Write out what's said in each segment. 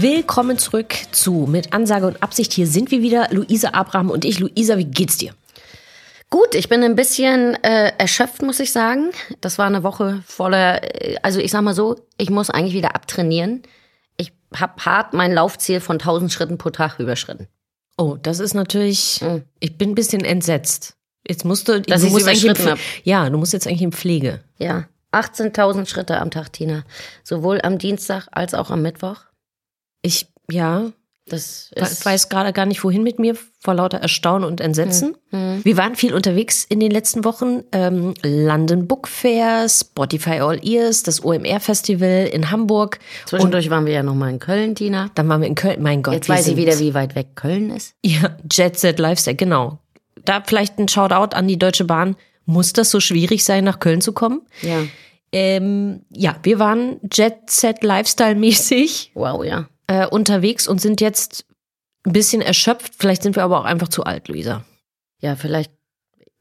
Willkommen zurück zu Mit Ansage und Absicht. Hier sind wir wieder, Luisa Abraham und ich. Luisa, wie geht's dir? Gut, ich bin ein bisschen äh, erschöpft, muss ich sagen. Das war eine Woche voller, äh, also ich sag mal so, ich muss eigentlich wieder abtrainieren. Ich habe hart mein Laufziel von 1000 Schritten pro Tag überschritten. Oh, das ist natürlich, Mhm. ich bin ein bisschen entsetzt. Jetzt musst du, Dass du musst eigentlich in Ja, du musst jetzt eigentlich in Pflege. Ja, 18.000 Schritte am Tag, Tina. Sowohl am Dienstag als auch am Mittwoch. Ich, ja, Das ich ist, weiß gerade gar nicht, wohin mit mir, vor lauter Erstaunen und Entsetzen. Mhm. Wir waren viel unterwegs in den letzten Wochen. Ähm, London Book Fair, Spotify All Ears, das OMR Festival in Hamburg. Zwischendurch waren wir ja noch mal in Köln, Tina. Dann waren wir in Köln. Mein Gott, Jetzt weiß ich wieder, wie weit weg Köln ist. Ja, Jet Set Lifestyle, genau. Da vielleicht ein Shoutout an die Deutsche Bahn. Muss das so schwierig sein, nach Köln zu kommen? Ja, Ähm, ja, wir waren Jet Set Lifestyle mäßig wow, ja. Äh, unterwegs und sind jetzt ein bisschen erschöpft. Vielleicht sind wir aber auch einfach zu alt, Luisa. Ja, vielleicht,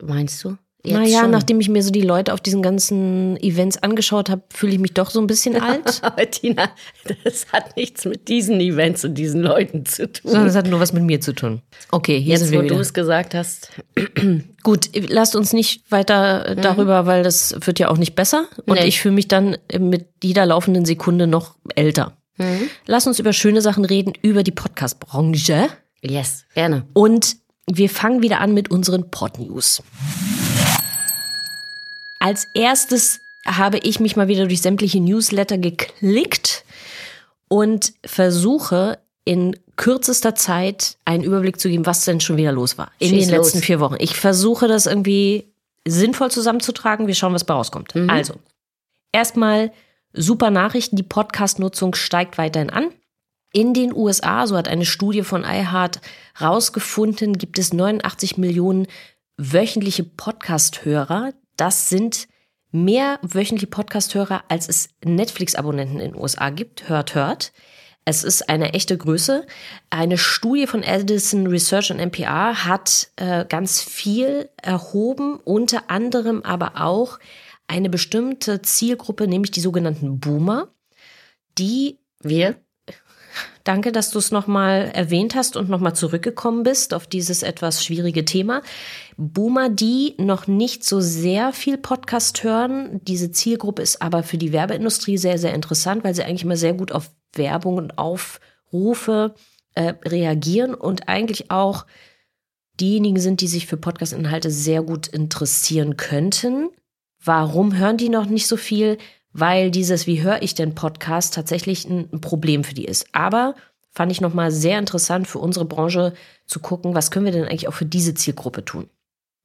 meinst du? Jetzt naja, schon. nachdem ich mir so die Leute auf diesen ganzen Events angeschaut habe, fühle ich mich doch so ein bisschen alt. Aber Tina, das hat nichts mit diesen Events und diesen Leuten zu tun. Sondern es hat nur was mit mir zu tun. Okay, hier Jetzt, sind wo wir du wieder. es gesagt hast. Gut, lasst uns nicht weiter äh, darüber, weil das wird ja auch nicht besser. Und Nee. ich fühle mich dann mit jeder laufenden Sekunde noch älter. Lass uns über schöne Sachen reden, über die Podcast-Branche. Yes, gerne. Und wir fangen wieder an mit unseren Pod-News. Als erstes habe ich mich mal wieder durch sämtliche Newsletter geklickt und versuche in kürzester Zeit einen Überblick zu geben, was denn schon wieder los war in Schieß den letzten los. vier Wochen. Ich versuche das irgendwie sinnvoll zusammenzutragen. Wir schauen, was bei rauskommt. Also, erstmal super Nachrichten. Die Podcast-Nutzung steigt weiterhin an. In den USA, so hat eine Studie von iHeart rausgefunden, gibt es 89 Millionen wöchentliche Podcast-Hörer. Das sind mehr wöchentliche Podcast-Hörer, als es Netflix-Abonnenten in den USA gibt. Hört, hört. Es ist eine echte Größe. Eine Studie von Edison Research und NPR hat äh, ganz viel erhoben, unter anderem aber auch eine bestimmte Zielgruppe, nämlich die sogenannten Boomer, die Wir? Danke, dass du es nochmal erwähnt hast und nochmal zurückgekommen bist auf dieses etwas schwierige Thema. Boomer, die noch nicht so sehr viel Podcast hören. Diese Zielgruppe ist aber für die Werbeindustrie sehr, sehr interessant, weil sie eigentlich immer sehr gut auf Werbung und Aufrufe äh, reagieren und eigentlich auch diejenigen sind, die sich für Podcast-Inhalte sehr gut interessieren könnten. Warum hören die noch nicht so viel? Weil dieses Wie höre ich denn Podcast tatsächlich ein, Problem für die ist. Aber fand ich nochmal sehr interessant für unsere Branche zu gucken, was können wir denn eigentlich auch für diese Zielgruppe tun.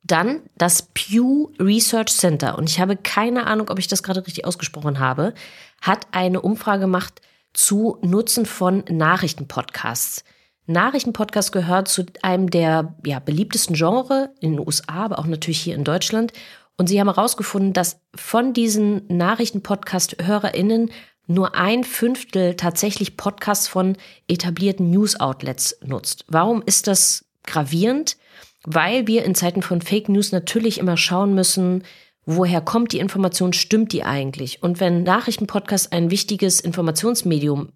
Dann das Pew Research Center. Und ich habe keine Ahnung, ob ich das gerade richtig ausgesprochen habe, hat eine Umfrage gemacht zu Nutzen von Nachrichtenpodcasts. Nachrichtenpodcast gehört zu einem der ja, beliebtesten Genre in den USA, aber auch natürlich hier in Deutschland. Und sie haben herausgefunden, dass von diesen Nachrichtenpodcast-HörerInnen nur ein Fünftel tatsächlich Podcasts von etablierten News-Outlets nutzt. Warum ist das gravierend? Weil wir in Zeiten von Fake News natürlich immer schauen müssen, woher kommt die Information, stimmt die eigentlich? Und wenn Nachrichtenpodcast ein wichtiges Informationsmedium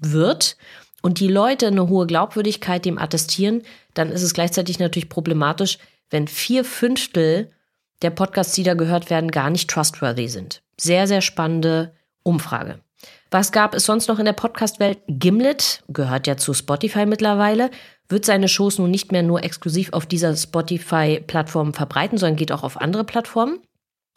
wird und die Leute eine hohe Glaubwürdigkeit dem attestieren, dann ist es gleichzeitig natürlich problematisch, wenn vier Fünftel der Podcasts, die da gehört werden, gar nicht trustworthy sind. Sehr, sehr spannende Umfrage. Was gab es sonst noch in der Podcast-Welt? Gimlet gehört ja zu Spotify mittlerweile, wird seine Shows nun nicht mehr nur exklusiv auf dieser Spotify-Plattform verbreiten, sondern geht auch auf andere Plattformen.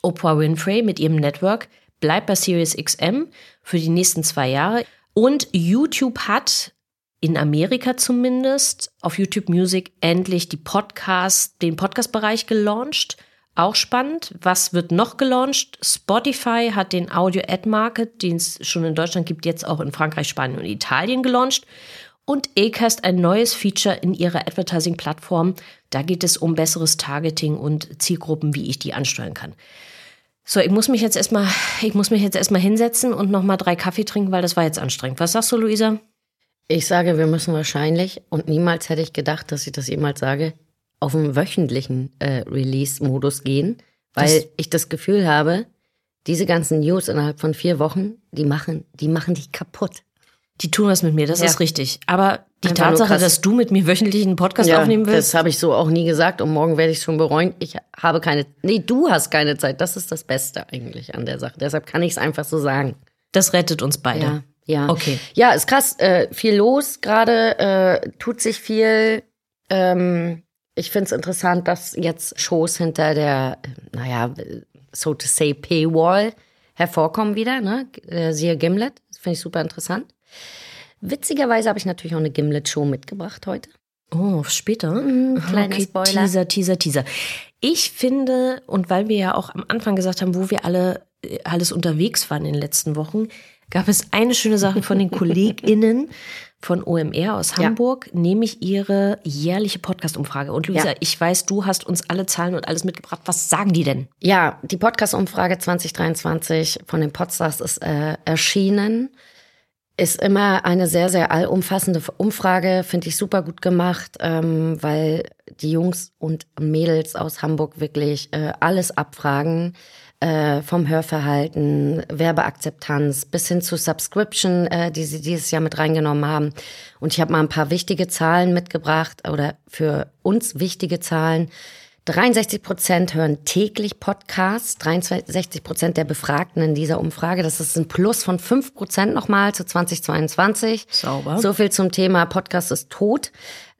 Oprah Winfrey mit ihrem Network bleibt bei Sirius XM für die nächsten zwei Jahre. Und YouTube hat in Amerika zumindest auf YouTube Music endlich die Podcast, den Podcast-Bereich gelauncht. Auch spannend. Was wird noch gelauncht? Spotify hat den Audio Ad Market, den es schon in Deutschland gibt, jetzt auch in Frankreich, Spanien und Italien gelauncht. Und Acast ein neues Feature in ihrer Advertising-Plattform. Da geht es um besseres Targeting und Zielgruppen, wie ich die ansteuern kann. So, ich muss mich jetzt erstmal, ich muss mich jetzt erstmal hinsetzen und nochmal drei Kaffee trinken, weil das war jetzt anstrengend. Was sagst du, Luisa? Ich sage, wir müssen wahrscheinlich, und niemals hätte ich gedacht, dass ich das jemals sage, auf einen wöchentlichen äh, Release-Modus gehen, weil das ich das Gefühl habe, diese ganzen News innerhalb von vier Wochen, die machen, die machen dich kaputt. Die tun was mit mir, das ja. ist richtig. Aber die Einfach Tatsache, dass du mit mir wöchentlich einen Podcast ja, aufnehmen willst. Das habe ich so auch nie gesagt und morgen werde ich es schon bereuen. Ich habe keine, nee, du hast keine Zeit. Das ist das Beste eigentlich an der Sache. Deshalb kann ich es einfach so sagen. Das rettet uns beide. Ja, ja. Okay. Ja, ist krass. Äh, viel los gerade, äh, tut sich viel. Ähm, ich finde es interessant, dass jetzt Shows hinter der, naja, so to say, Paywall hervorkommen wieder. Ne? Äh, siehe Gimlet. Das finde ich super interessant. Witzigerweise habe ich natürlich auch eine Gimlet-Show mitgebracht heute. Oh, später? Mhm, kleiner okay, Spoiler. Teaser, Teaser, Teaser. Ich finde, und weil wir ja auch am Anfang gesagt haben, wo wir alle äh, alles unterwegs waren in den letzten Wochen, gab es eine schöne Sache von den KollegInnen von OMR aus Hamburg, ja. nämlich ihre jährliche Podcast-Umfrage. Und Luisa, ja. ich weiß, du hast uns alle Zahlen und alles mitgebracht. Was sagen die denn? Ja, die Podcast-Umfrage 2023 von den Podstars ist äh, erschienen ist immer eine sehr, sehr allumfassende Umfrage, finde ich super gut gemacht, ähm, weil die Jungs und Mädels aus Hamburg wirklich äh, alles abfragen. Äh, vom Hörverhalten, Werbeakzeptanz bis hin zu Subscription, äh, die sie dieses Jahr mit reingenommen haben. Und ich habe mal ein paar wichtige Zahlen mitgebracht oder für uns wichtige Zahlen. 63 Prozent hören täglich Podcasts, 63 Prozent der Befragten in dieser Umfrage. Das ist ein Plus von 5 Prozent nochmal zu 2022. Sauber. So viel zum Thema Podcast ist tot.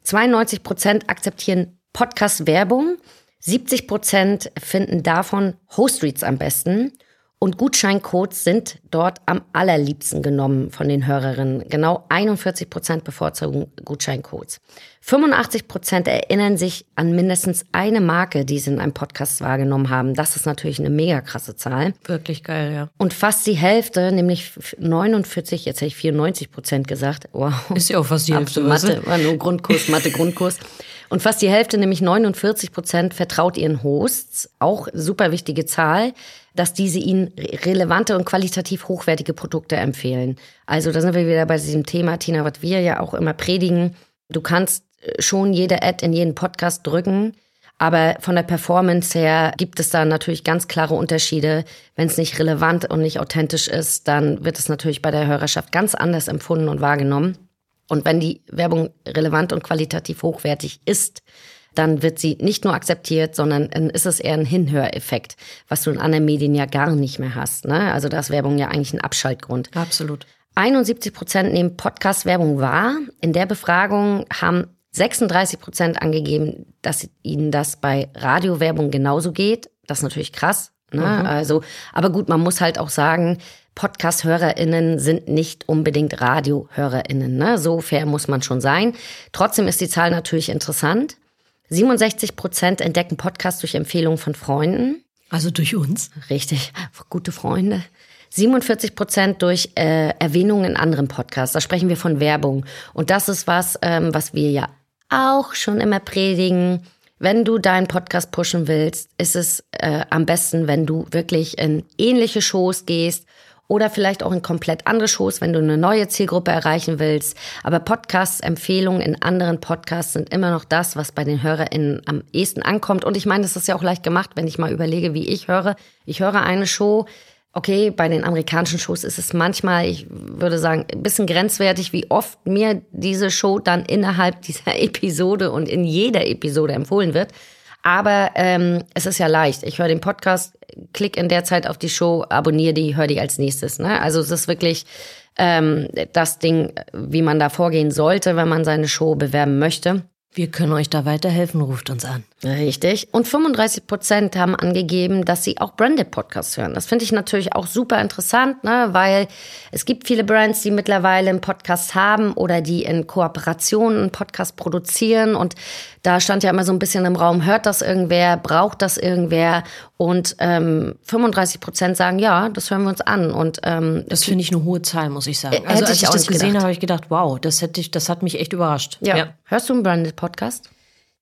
92 Prozent akzeptieren Podcast-Werbung. 70 Prozent finden davon Host-Reads am besten. Und Gutscheincodes sind dort am allerliebsten genommen von den Hörerinnen. Genau 41 Prozent bevorzugen Gutscheincodes. 85 Prozent erinnern sich an mindestens eine Marke, die sie in einem Podcast wahrgenommen haben. Das ist natürlich eine mega krasse Zahl. Wirklich geil, ja. Und fast die Hälfte, nämlich 49, jetzt hätte ich 94 Prozent gesagt. Wow. Ist ja auch fast die Hälfte. Mathe, war nur Grundkurs, Mathe, Grundkurs. Und fast die Hälfte, nämlich 49 Prozent, vertraut ihren Hosts. Auch super wichtige Zahl dass diese ihnen relevante und qualitativ hochwertige Produkte empfehlen. Also da sind wir wieder bei diesem Thema, Tina, was wir ja auch immer predigen. Du kannst äh, schon jede Ad in jeden Podcast drücken, aber von der Performance her gibt es da natürlich ganz klare Unterschiede. Wenn es nicht relevant und nicht authentisch ist, dann wird es natürlich bei der Hörerschaft ganz anders empfunden und wahrgenommen. Und wenn die Werbung relevant und qualitativ hochwertig ist, dann wird sie nicht nur akzeptiert, sondern dann ist es eher ein Hinhöreffekt, was du in anderen Medien ja gar nicht mehr hast. Ne? Also da ist Werbung ja eigentlich ein Abschaltgrund. Absolut. 71 Prozent nehmen Podcast-Werbung wahr. In der Befragung haben 36 Prozent angegeben, dass ihnen das bei Radiowerbung genauso geht. Das ist natürlich krass. Ne? Mhm. Also, aber gut, man muss halt auch sagen, Podcast-HörerInnen sind nicht unbedingt Radio-HörerInnen. Ne? So fair muss man schon sein. Trotzdem ist die Zahl natürlich interessant. 67 Prozent entdecken Podcasts durch Empfehlungen von Freunden. Also durch uns? Richtig, gute Freunde. 47 Prozent durch äh, Erwähnungen in anderen Podcasts. Da sprechen wir von Werbung. Und das ist was, ähm, was wir ja auch schon immer predigen. Wenn du deinen Podcast pushen willst, ist es äh, am besten, wenn du wirklich in ähnliche Shows gehst oder vielleicht auch in komplett andere Shows, wenn du eine neue Zielgruppe erreichen willst. Aber Podcasts, Empfehlungen in anderen Podcasts sind immer noch das, was bei den HörerInnen am ehesten ankommt. Und ich meine, das ist ja auch leicht gemacht, wenn ich mal überlege, wie ich höre. Ich höre eine Show, Okay, bei den amerikanischen Shows ist es manchmal, ich würde sagen, ein bisschen grenzwertig, wie oft mir diese Show dann innerhalb dieser Episode und in jeder Episode empfohlen wird. Aber ähm, es ist ja leicht. Ich höre den Podcast, klick in der Zeit auf die Show, abonniere die, höre die als nächstes. Ne? Also es ist wirklich ähm, das Ding, wie man da vorgehen sollte, wenn man seine Show bewerben möchte. Wir können euch da weiterhelfen, ruft uns an. Richtig. Und 35 Prozent haben angegeben, dass sie auch Branded Podcasts hören. Das finde ich natürlich auch super interessant, ne? weil es gibt viele Brands, die mittlerweile einen Podcast haben oder die in Kooperation einen Podcast produzieren. Und da stand ja immer so ein bisschen im Raum, hört das irgendwer, braucht das irgendwer? Und ähm, 35 Prozent sagen, ja, das hören wir uns an. Und ähm, das finde ich eine hohe Zahl, muss ich sagen. Äh, also hätte als ich ich das gesehen habe, habe ich gedacht, wow, das hätte ich, das hat mich echt überrascht. ja. hörst du einen Branded Podcast?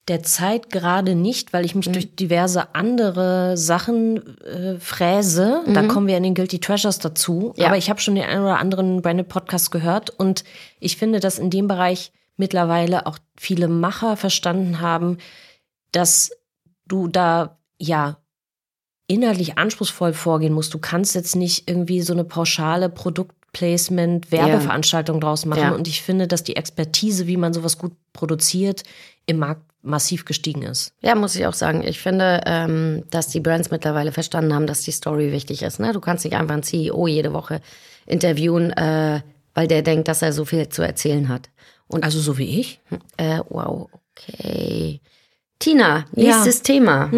Derzeit gerade nicht, weil ich mich durch diverse andere Sachen äh, fräse. Da kommen wir in den Guilty Treasures dazu. Ja. Aber ich habe schon den einen oder anderen Branded Podcast gehört und ich finde, dass in dem Bereich mittlerweile auch viele Macher verstanden haben, dass du da ja inhaltlich anspruchsvoll vorgehen musst. Du kannst jetzt nicht irgendwie so eine pauschale Produktplacement, Werbeveranstaltung draus machen. Ja. Und ich finde, dass die Expertise, wie man sowas gut produziert, im Markt massiv gestiegen ist. Ja, muss ich auch sagen. Ich finde, ähm, dass die Brands mittlerweile verstanden haben, dass die Story wichtig ist. Ne? Du kannst nicht einfach einen CEO jede Woche interviewen, äh, weil der denkt, dass er so viel zu erzählen hat. Und Also so wie ich. äh, wow, okay. Tina, nächstes Thema.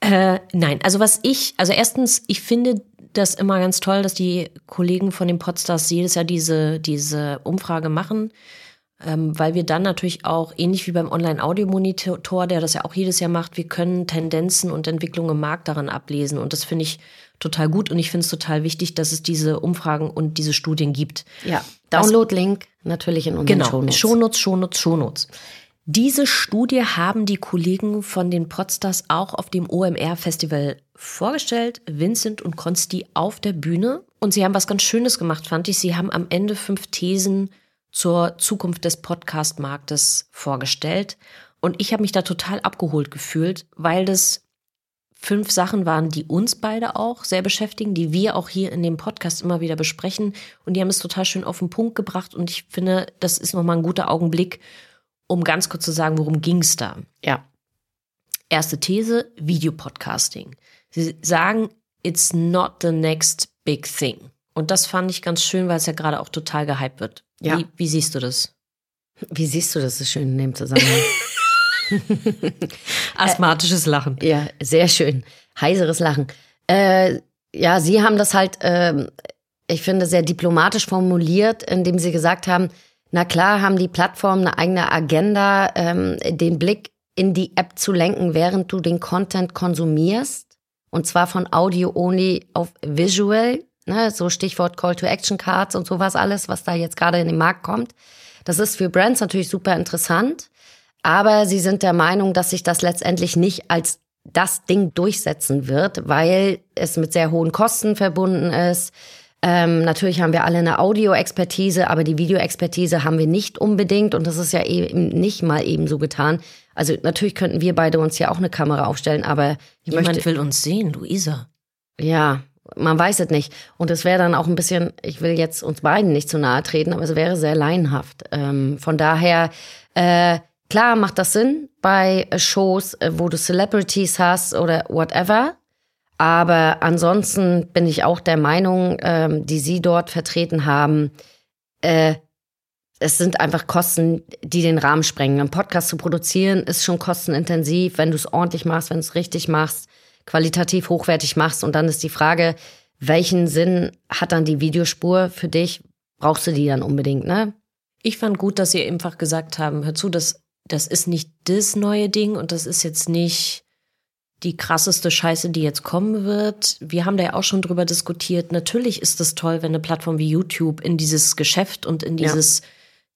Äh, nein, also was ich, also erstens, ich finde das immer ganz toll, dass die Kollegen von den Podstars jedes Jahr diese, diese Umfrage machen, ähm, weil wir dann natürlich auch, ähnlich wie beim Online-Audio-Monitor, der das ja auch jedes Jahr macht, wir können Tendenzen und Entwicklungen im Markt daran ablesen und das finde ich total gut und ich finde es total wichtig, dass es diese Umfragen und diese Studien gibt. Ja, Download-Link natürlich in unseren Genau, Shownotes. Shownotes, Shownotes, Shownotes. Diese Studie haben die Kollegen von den Podstars auch auf dem OMR-Festival vorgestellt. Vincent und Konsti auf der Bühne. Und sie haben was ganz Schönes gemacht, fand ich. Sie haben am Ende fünf Thesen zur Zukunft des Podcast-Marktes vorgestellt. Und ich habe mich da total abgeholt gefühlt, weil das fünf Sachen waren, die uns beide auch sehr beschäftigen, die wir auch hier in dem Podcast immer wieder besprechen. Und die haben es total schön auf den Punkt gebracht. Und ich finde, das ist nochmal ein guter Augenblick, um ganz kurz zu sagen, worum ging es da. Ja, Erste These, Videopodcasting. Sie sagen, it's not the next big thing. Und das fand ich ganz schön, weil es ja gerade auch total gehypt wird. Ja. Wie, wie siehst du das? wie siehst du das so schön in dem Zusammenhang? Asthmatisches Lachen. Ja, sehr schön. Heiseres Lachen. Äh, ja, Sie haben das halt, ähm, ich finde, sehr diplomatisch formuliert, indem Sie gesagt haben, na klar haben die Plattformen eine eigene Agenda, ähm, den Blick in die App zu lenken, während du den Content konsumierst. Und zwar von Audio only auf Visual, ne, so Stichwort Call to Action Cards und sowas alles, was da jetzt gerade in den Markt kommt. Das ist für Brands natürlich super interessant. Aber sie sind der Meinung, dass sich das letztendlich nicht als das Ding durchsetzen wird, weil es mit sehr hohen Kosten verbunden ist. Ähm, natürlich haben wir alle eine Audio-Expertise, aber die Video-Expertise haben wir nicht unbedingt und das ist ja eben nicht mal eben so getan. Also natürlich könnten wir beide uns ja auch eine Kamera aufstellen, aber ich Niemand möchte, will uns sehen, Luisa. ja, man weiß es nicht. Und es wäre dann auch ein bisschen, ich will jetzt uns beiden nicht zu nahe treten, aber es wäre sehr laienhaft. Ähm, von daher, äh, klar macht das Sinn bei Shows, äh, wo du Celebrities hast oder whatever. Aber ansonsten bin ich auch der Meinung, ähm, die Sie dort vertreten haben, äh, es sind einfach Kosten, die den Rahmen sprengen. Einen Podcast zu produzieren ist schon kostenintensiv, wenn du es ordentlich machst, wenn du es richtig machst, qualitativ hochwertig machst. Und dann ist die Frage, welchen Sinn hat dann die Videospur für dich? Brauchst du die dann unbedingt, ne? Ich fand gut, dass Sie einfach gesagt haben, hör zu, das, das ist nicht das neue Ding und das ist jetzt nicht die krasseste Scheiße, die jetzt kommen wird. Wir haben da ja auch schon drüber diskutiert. Natürlich ist es toll, wenn eine Plattform wie YouTube in dieses Geschäft und in Ja.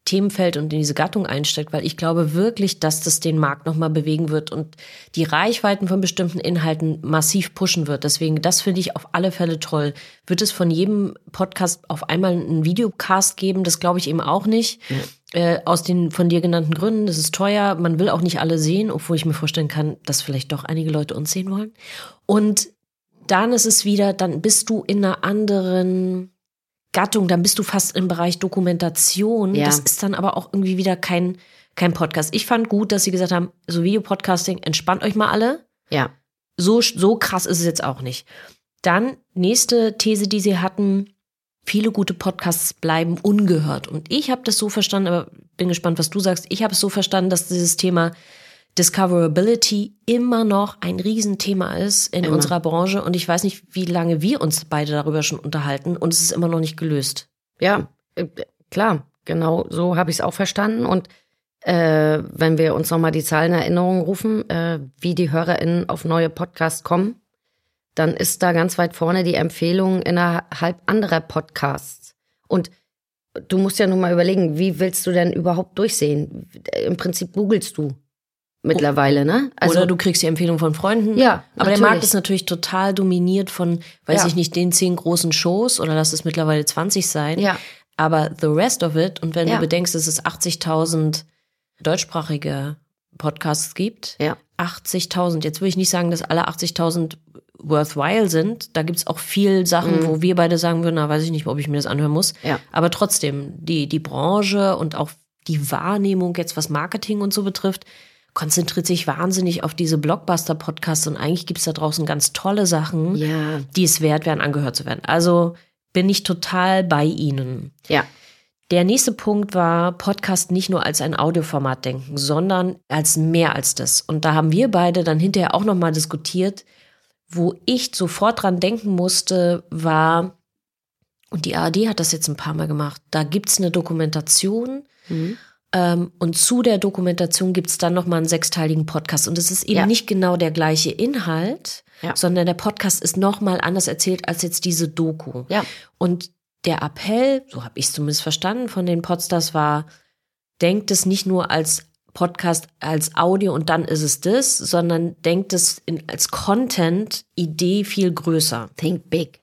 Themenfeld und in diese Gattung einsteigt, weil ich glaube wirklich, dass das den Markt nochmal bewegen wird und die Reichweiten von bestimmten Inhalten massiv pushen wird. Deswegen, das finde ich auf alle Fälle toll. Wird es von jedem Podcast auf einmal einen Videocast geben? Das glaube ich eben auch nicht. Äh, aus den von dir genannten Gründen. Das ist teuer. Man will auch nicht alle sehen, obwohl ich mir vorstellen kann, dass vielleicht doch einige Leute uns sehen wollen. Und dann ist es wieder, dann bist du in einer anderen Gattung, dann bist du fast im Bereich Dokumentation. Ja. Das ist dann aber auch irgendwie wieder kein, kein Podcast. Ich fand gut, dass sie gesagt haben, so Videopodcasting, entspannt euch mal alle. Ja. So, so krass ist es jetzt auch nicht. Dann nächste These, die sie hatten, viele gute Podcasts bleiben ungehört. Und ich habe das so verstanden, aber bin gespannt, was du sagst. Ich habe es so verstanden, dass dieses Thema Discoverability immer noch ein Riesenthema ist in Immer. unserer Branche. Und ich weiß nicht, wie lange wir uns beide darüber schon unterhalten. Und es ist immer noch nicht gelöst. Ja, äh, klar, genau so habe ich es auch verstanden. Und äh, wenn wir uns nochmal die Zahlen in Erinnerung rufen, äh, wie die HörerInnen auf neue Podcasts kommen, dann ist da ganz weit vorne die Empfehlung innerhalb anderer Podcasts. Und du musst ja nun mal überlegen, wie willst du denn überhaupt durchsehen? Im Prinzip googelst du mittlerweile, ne? Oder du kriegst die Empfehlung von Freunden. Ja, Aber der. Markt ist natürlich total dominiert von, weiß Ja. ich nicht, den zehn großen Shows oder lass es mittlerweile 20 sein. Ja. Aber the rest of it, und wenn Ja. du bedenkst, dass es 80.000 deutschsprachige Podcasts gibt, Ja. 80.000, jetzt will ich nicht sagen, dass alle 80.000 worthwhile sind. Da gibt's auch viel Sachen, wo wir beide sagen würden, na, weiß ich nicht, ob ich mir das anhören muss. Mhm. Ja. Aber trotzdem, die, die Branche und auch die Wahrnehmung jetzt, was Marketing und so betrifft, konzentriert sich wahnsinnig auf diese Blockbuster-Podcasts und eigentlich gibt's da draußen ganz tolle Sachen, Ja. die es wert wären, angehört zu werden. Also bin ich total bei Ihnen. Ja. Der nächste Punkt war, Podcast nicht nur als ein Audioformat denken, sondern als mehr als das. Und da haben wir beide dann hinterher auch nochmal diskutiert, wo ich sofort dran denken musste, war, und die ARD hat das jetzt ein paar Mal gemacht, da gibt's eine Dokumentation Mhm. Ähm, und zu der Dokumentation gibt's dann nochmal einen sechsteiligen Podcast. Und es ist eben Ja. nicht genau der gleiche Inhalt, Ja. sondern der Podcast ist nochmal anders erzählt als jetzt diese Doku. Ja. Und der Appell, so habe ich es zumindest verstanden von den Podstars, war, denkt es nicht nur als Podcast, als Audio und dann ist es das, sondern denkt es in, als Content-Idee viel größer. Think big.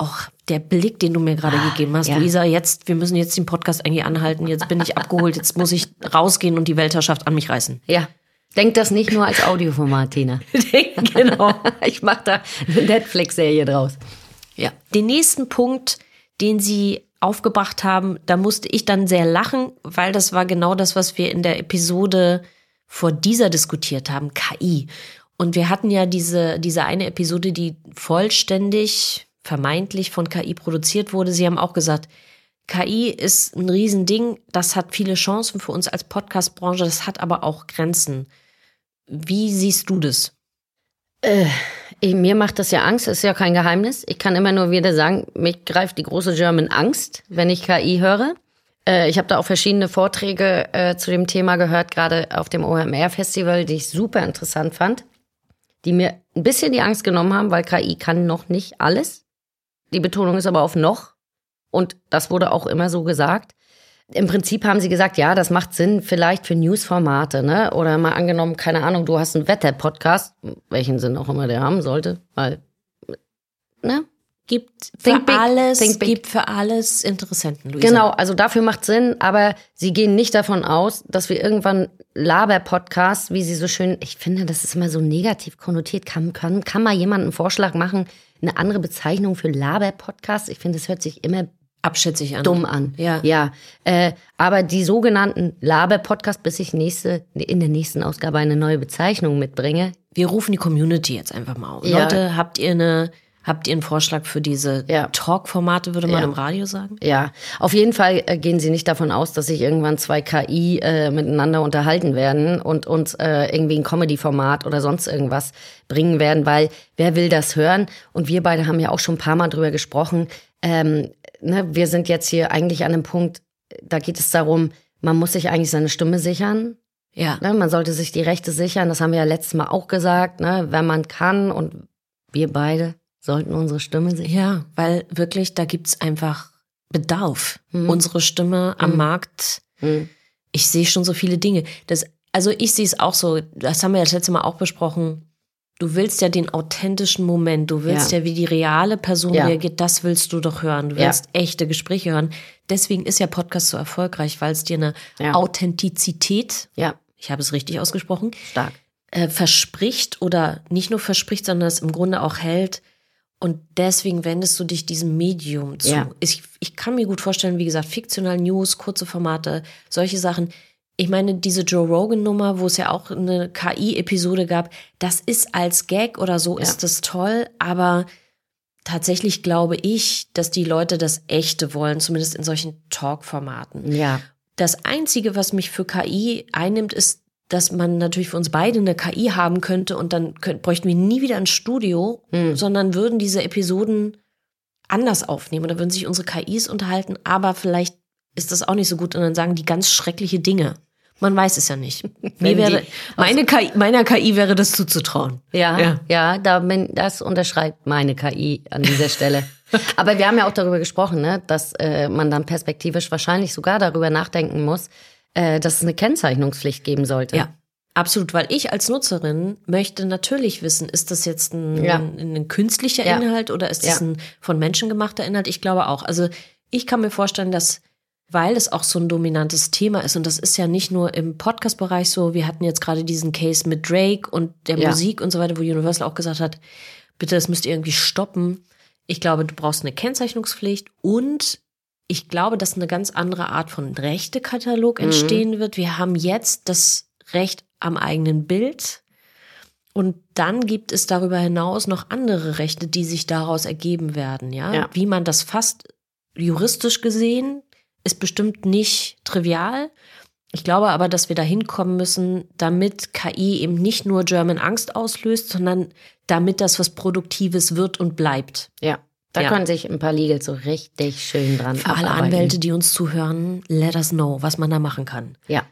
Och, der Blick, den du mir gerade gegeben hast, ja. Luisa, jetzt, wir müssen jetzt den Podcast eigentlich anhalten, jetzt bin ich abgeholt, jetzt muss ich rausgehen und die Weltherrschaft an mich reißen. Ja. Denk das nicht nur als Audioformat, Tina. genau. Ich mach da eine Netflix-Serie draus. Ja. Den nächsten Punkt, den Sie aufgebracht haben, da musste ich dann sehr lachen, weil das war genau das, was wir in der Episode vor dieser diskutiert haben, KI. Und wir hatten ja diese, diese eine Episode, die vollständig, vermeintlich von KI produziert wurde. Sie haben auch gesagt, KI ist ein Riesending, das hat viele Chancen für uns als Podcast-Branche, das hat aber auch Grenzen. Wie siehst du das? Ich, mir macht das ja Angst, ist ja kein Geheimnis. Ich kann immer nur wieder sagen, mich greift die große German Angst, wenn ich KI höre. Äh, ich habe da auch verschiedene Vorträge äh, zu dem Thema gehört, gerade auf dem OMR-Festival, die ich super interessant fand, die mir ein bisschen die Angst genommen haben, weil KI kann noch nicht alles. Die Betonung ist aber auf noch. Und das wurde auch immer so gesagt. Im Prinzip haben sie gesagt, ja, das macht Sinn vielleicht für Newsformate, ne? Oder mal angenommen, keine Ahnung, du hast einen Wetter-Podcast, welchen Sinn auch immer der haben sollte, weil, ne? Gibt für big, alles, gibt für alles Interessenten, Luisa. Genau, also dafür macht Sinn, aber sie gehen nicht davon aus, dass wir irgendwann Laber-Podcasts, wie sie so schön, ich finde, das ist immer so negativ konnotiert. Kann, kann, kann mal jemand einen Vorschlag machen, eine andere Bezeichnung für Laber-Podcasts? Ich finde, das hört sich immer abschätzig an. dumm an. Ja. Ja. Äh, aber die sogenannten Laber-Podcasts, bis ich nächste, in der nächsten Ausgabe eine neue Bezeichnung mitbringe. Wir rufen die Community jetzt einfach mal auf. Ja. Leute, habt ihr eine, habt ihr einen Vorschlag für diese Ja. Talk-Formate, würde man Ja. im Radio sagen? Ja, auf jeden Fall äh, gehen sie nicht davon aus, dass sich irgendwann zwei KI äh, miteinander unterhalten werden und uns äh, irgendwie ein Comedy-Format oder sonst irgendwas bringen werden, weil wer will das hören? Und wir beide haben ja auch schon ein paar Mal drüber gesprochen. Ähm, ne, wir sind jetzt hier eigentlich an einem Punkt, da geht es darum, man muss sich eigentlich seine Stimme sichern. Ja. Ne? Man sollte sich die Rechte sichern, das haben wir ja letztes Mal auch gesagt, ne? wenn man kann und wir beide sollten unsere Stimme sichern. Ja, weil wirklich, da gibt's einfach Bedarf. Mhm. Unsere Stimme am Mhm. Markt. Hm. Ich sehe schon so viele Dinge. Das, also ich sehe es auch so, das haben wir das letzte Mal auch besprochen. Du willst ja den authentischen Moment, du willst ja, Ja. wie die reale Person Ja. reagiert, das willst du doch hören. Du Ja. willst echte Gespräche hören. Deswegen ist ja Podcast so erfolgreich, weil es dir eine Ja. Authentizität, Ja, ich habe es richtig ausgesprochen, stark. äh, verspricht oder nicht nur verspricht, sondern es im Grunde auch hält. Und deswegen wendest du dich diesem Medium zu. Ja. Ich, ich kann mir gut vorstellen, wie gesagt, fiktional News, kurze Formate, solche Sachen. ich meine, diese Joe Rogan-Nummer, wo es ja auch eine KI-Episode gab, das ist als Gag oder so, Ja. ist das toll, aber tatsächlich glaube ich, dass die Leute das Echte wollen, zumindest in solchen Talk-Formaten. Ja. Das Einzige, was mich für KI einnimmt, ist, dass man natürlich für uns beide eine KI haben könnte und dann könnt, bräuchten wir nie wieder ein Studio, Hm. sondern würden diese Episoden anders aufnehmen oder würden sich unsere KIs unterhalten, aber vielleicht ist das auch nicht so gut und dann sagen die ganz schreckliche Dinge. Man weiß es ja nicht. Mir wäre, meine KI, meiner KI wäre das zuzutrauen. Ja, Ja. ja, da bin, das unterschreibt meine KI an dieser Stelle. Aber wir haben ja auch darüber gesprochen, ne, dass äh, man dann perspektivisch wahrscheinlich sogar darüber nachdenken muss, äh, dass es eine Kennzeichnungspflicht geben sollte. Ja, absolut, weil ich als Nutzerin möchte natürlich wissen, ist das jetzt ein, Ja. ein, ein künstlicher Ja. Inhalt oder ist das Ja. ein von Menschen gemachter Inhalt? Ich glaube auch. Also ich kann mir vorstellen, dass weil es auch so ein dominantes Thema ist und das ist ja nicht nur im Podcast-Bereich so, wir hatten jetzt gerade diesen Case mit Drake und der. Musik und so weiter, wo Universal auch gesagt hat, bitte, das müsst ihr irgendwie stoppen. Ich glaube, du brauchst eine Kennzeichnungspflicht und ich glaube, dass eine ganz andere Art von Rechtekatalog Mhm. entstehen wird. Wir haben jetzt das Recht am eigenen Bild. Und dann gibt es darüber hinaus noch andere Rechte, die sich daraus ergeben werden, ja. Ja. Wie man das fasst, juristisch gesehen, ist bestimmt nicht trivial. Ich glaube aber, dass wir dahin kommen müssen, damit KI eben nicht nur German Angst auslöst, sondern damit das was Produktives wird und bleibt. Ja. Da Ja. können sich ein paar Legal so richtig schön dran Für alle abarbeiten. Anwälte, die uns zuhören, let us know, was man da machen kann. Ja.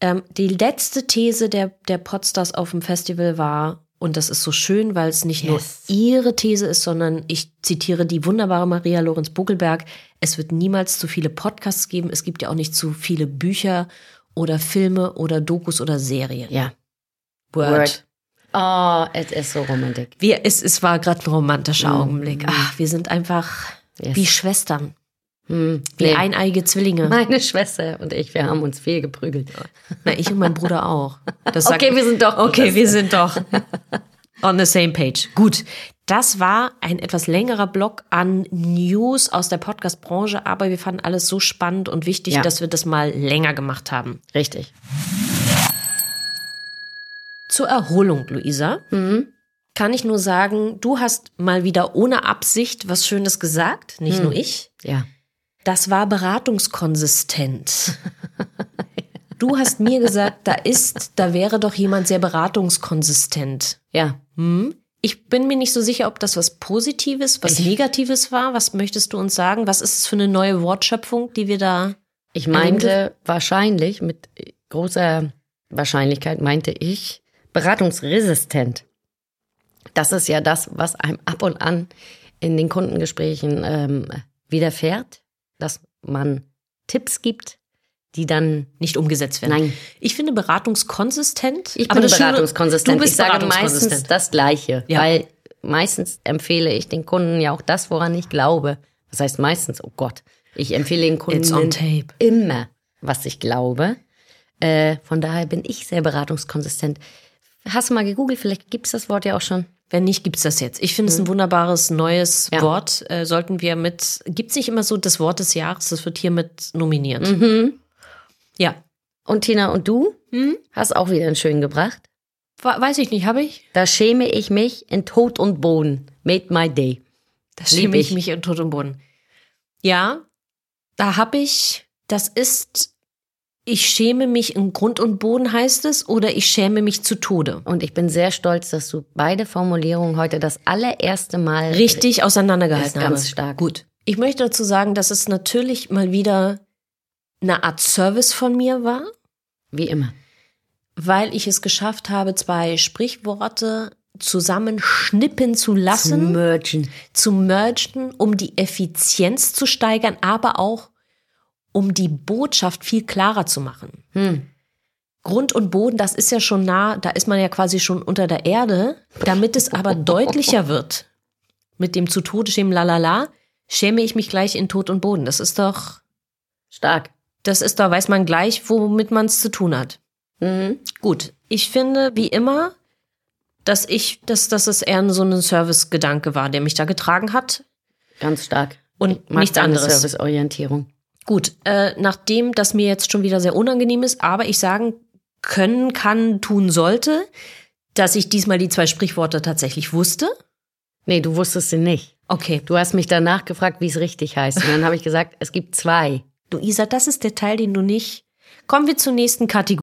Ähm, die letzte These der, der Podstars auf dem Festival war, und das ist so schön, weil es nicht Yes. nur ihre These ist, sondern ich zitiere die wunderbare Maria Lorenz Buckelberg, es wird niemals zu viele Podcasts geben, es gibt ja auch nicht zu viele Bücher oder Filme oder Dokus oder Serien. Ja. Word. Word. Oh, es ist so romantisch. Wir, es, es war gerade ein romantischer Mhm. Augenblick. Ach, wir sind einfach Yes. wie Schwestern, Hm. wie Nee. eineige Zwillinge. Meine Schwester und ich, wir haben uns viel geprügelt. Na, ich und mein Bruder auch. Das sagt- Okay, wir sind doch Okay, wir sind doch on the same page. Gut. Das war ein etwas längerer Block an News aus der Podcast-Branche, aber wir fanden alles so spannend und wichtig, Ja. dass wir das mal länger gemacht haben. Richtig. Zur Erholung, Luisa, kann ich nur sagen, du hast mal wieder ohne Absicht was Schönes gesagt, nicht nur ich. Ja. Das war beratungskonsistent. Du hast mir gesagt, da ist, da wäre doch jemand sehr beratungskonsistent. Ja. Hm? Ich bin mir nicht so sicher, ob das was Positives, was Negatives war. Was möchtest du uns sagen? Was ist es für eine neue Wortschöpfung, die wir da. Ich meinte wahrscheinlich, mit großer Wahrscheinlichkeit meinte ich, beratungsresistent. Das ist ja das, was einem ab und an in den Kundengesprächen ähm, widerfährt, dass man Tipps gibt, die dann nicht umgesetzt werden. Nein. Ich finde beratungskonsistent. Ich aber bin Schöne- beratungskonsistent. Du bist ich sage meistens das Gleiche, Ja. weil meistens empfehle ich den Kunden ja auch das, woran ich glaube. Das heißt meistens, oh Gott, ich empfehle den Kunden immer, was ich glaube. Äh, von daher bin ich sehr beratungskonsistent. Hast du mal gegoogelt? Vielleicht gibt es das Wort ja auch schon. Wenn nicht, gibt's das jetzt. Ich finde es ein wunderbares neues Ja. Wort. Äh, sollten wir mit. Gibt's nicht immer so das Wort des Jahres? Das wird hiermit nominiert. Ja. Und Tina, und du Hm? hast auch wieder einen schönen gebracht. Weiß ich nicht, habe ich? Da schäme ich mich in Tod und Boden. Made my day. Das Lieb schäme ich ich. mich in Tod und Boden. Ja, da habe ich, das ist, ich schäme mich in Grund und Boden heißt es, oder ich schäme mich zu Tode. Und ich bin sehr stolz, dass du beide Formulierungen heute das allererste Mal Richtig auseinandergehalten Ist ganz habe. stark. Gut. Ich möchte dazu sagen, dass es natürlich mal wieder eine Art Service von mir war, wie immer. weil ich es geschafft habe, zwei Sprichworte zusammenschnippen zu lassen. mergen. zu mergen, um die Effizienz zu steigern, aber auch um die Botschaft viel klarer zu machen. Hm. Grund und Boden, das ist ja schon nah, da ist man ja quasi schon unter der Erde, damit es aber deutlicher wird. Mit dem zu Tode schämen lalala, schäme ich mich gleich in Tod und Boden. Das ist doch, Stark. das ist doch, weiß man gleich, womit man es zu tun hat. Mhm. Gut, ich finde, wie immer, dass ich, dass, dass es eher so ein Service-Gedanke war, der mich da getragen hat. Ganz stark. Und nichts anderes. Serviceorientierung. Gut, äh, nachdem das mir jetzt schon wieder sehr unangenehm ist, aber ich sagen können, kann, tun sollte, dass ich diesmal die zwei Sprichworte tatsächlich wusste. Nee, du wusstest sie nicht. Okay. Du hast mich danach gefragt, wie es richtig heißt. Und dann habe ich gesagt, es gibt zwei. Du, Isa, das ist der Teil, den du nicht. Kommen wir zur nächsten Kategorie.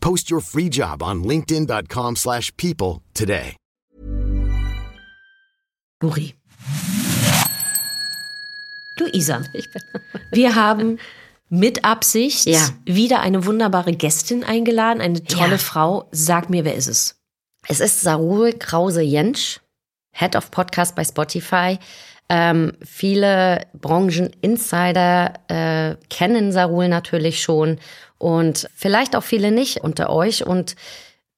Post your free job on linkedin.com/people slash people today. Kategorie. Du Isa, wir haben mit Absicht Ja. wieder eine wunderbare Gästin eingeladen, eine tolle Ja. Frau. Sag mir, wer ist es? Es ist Sarul Krause-Jentsch, Head of Podcast bei Spotify. Ähm, viele Brancheninsider äh, kennen Sarul natürlich schon und vielleicht auch viele nicht unter euch. Und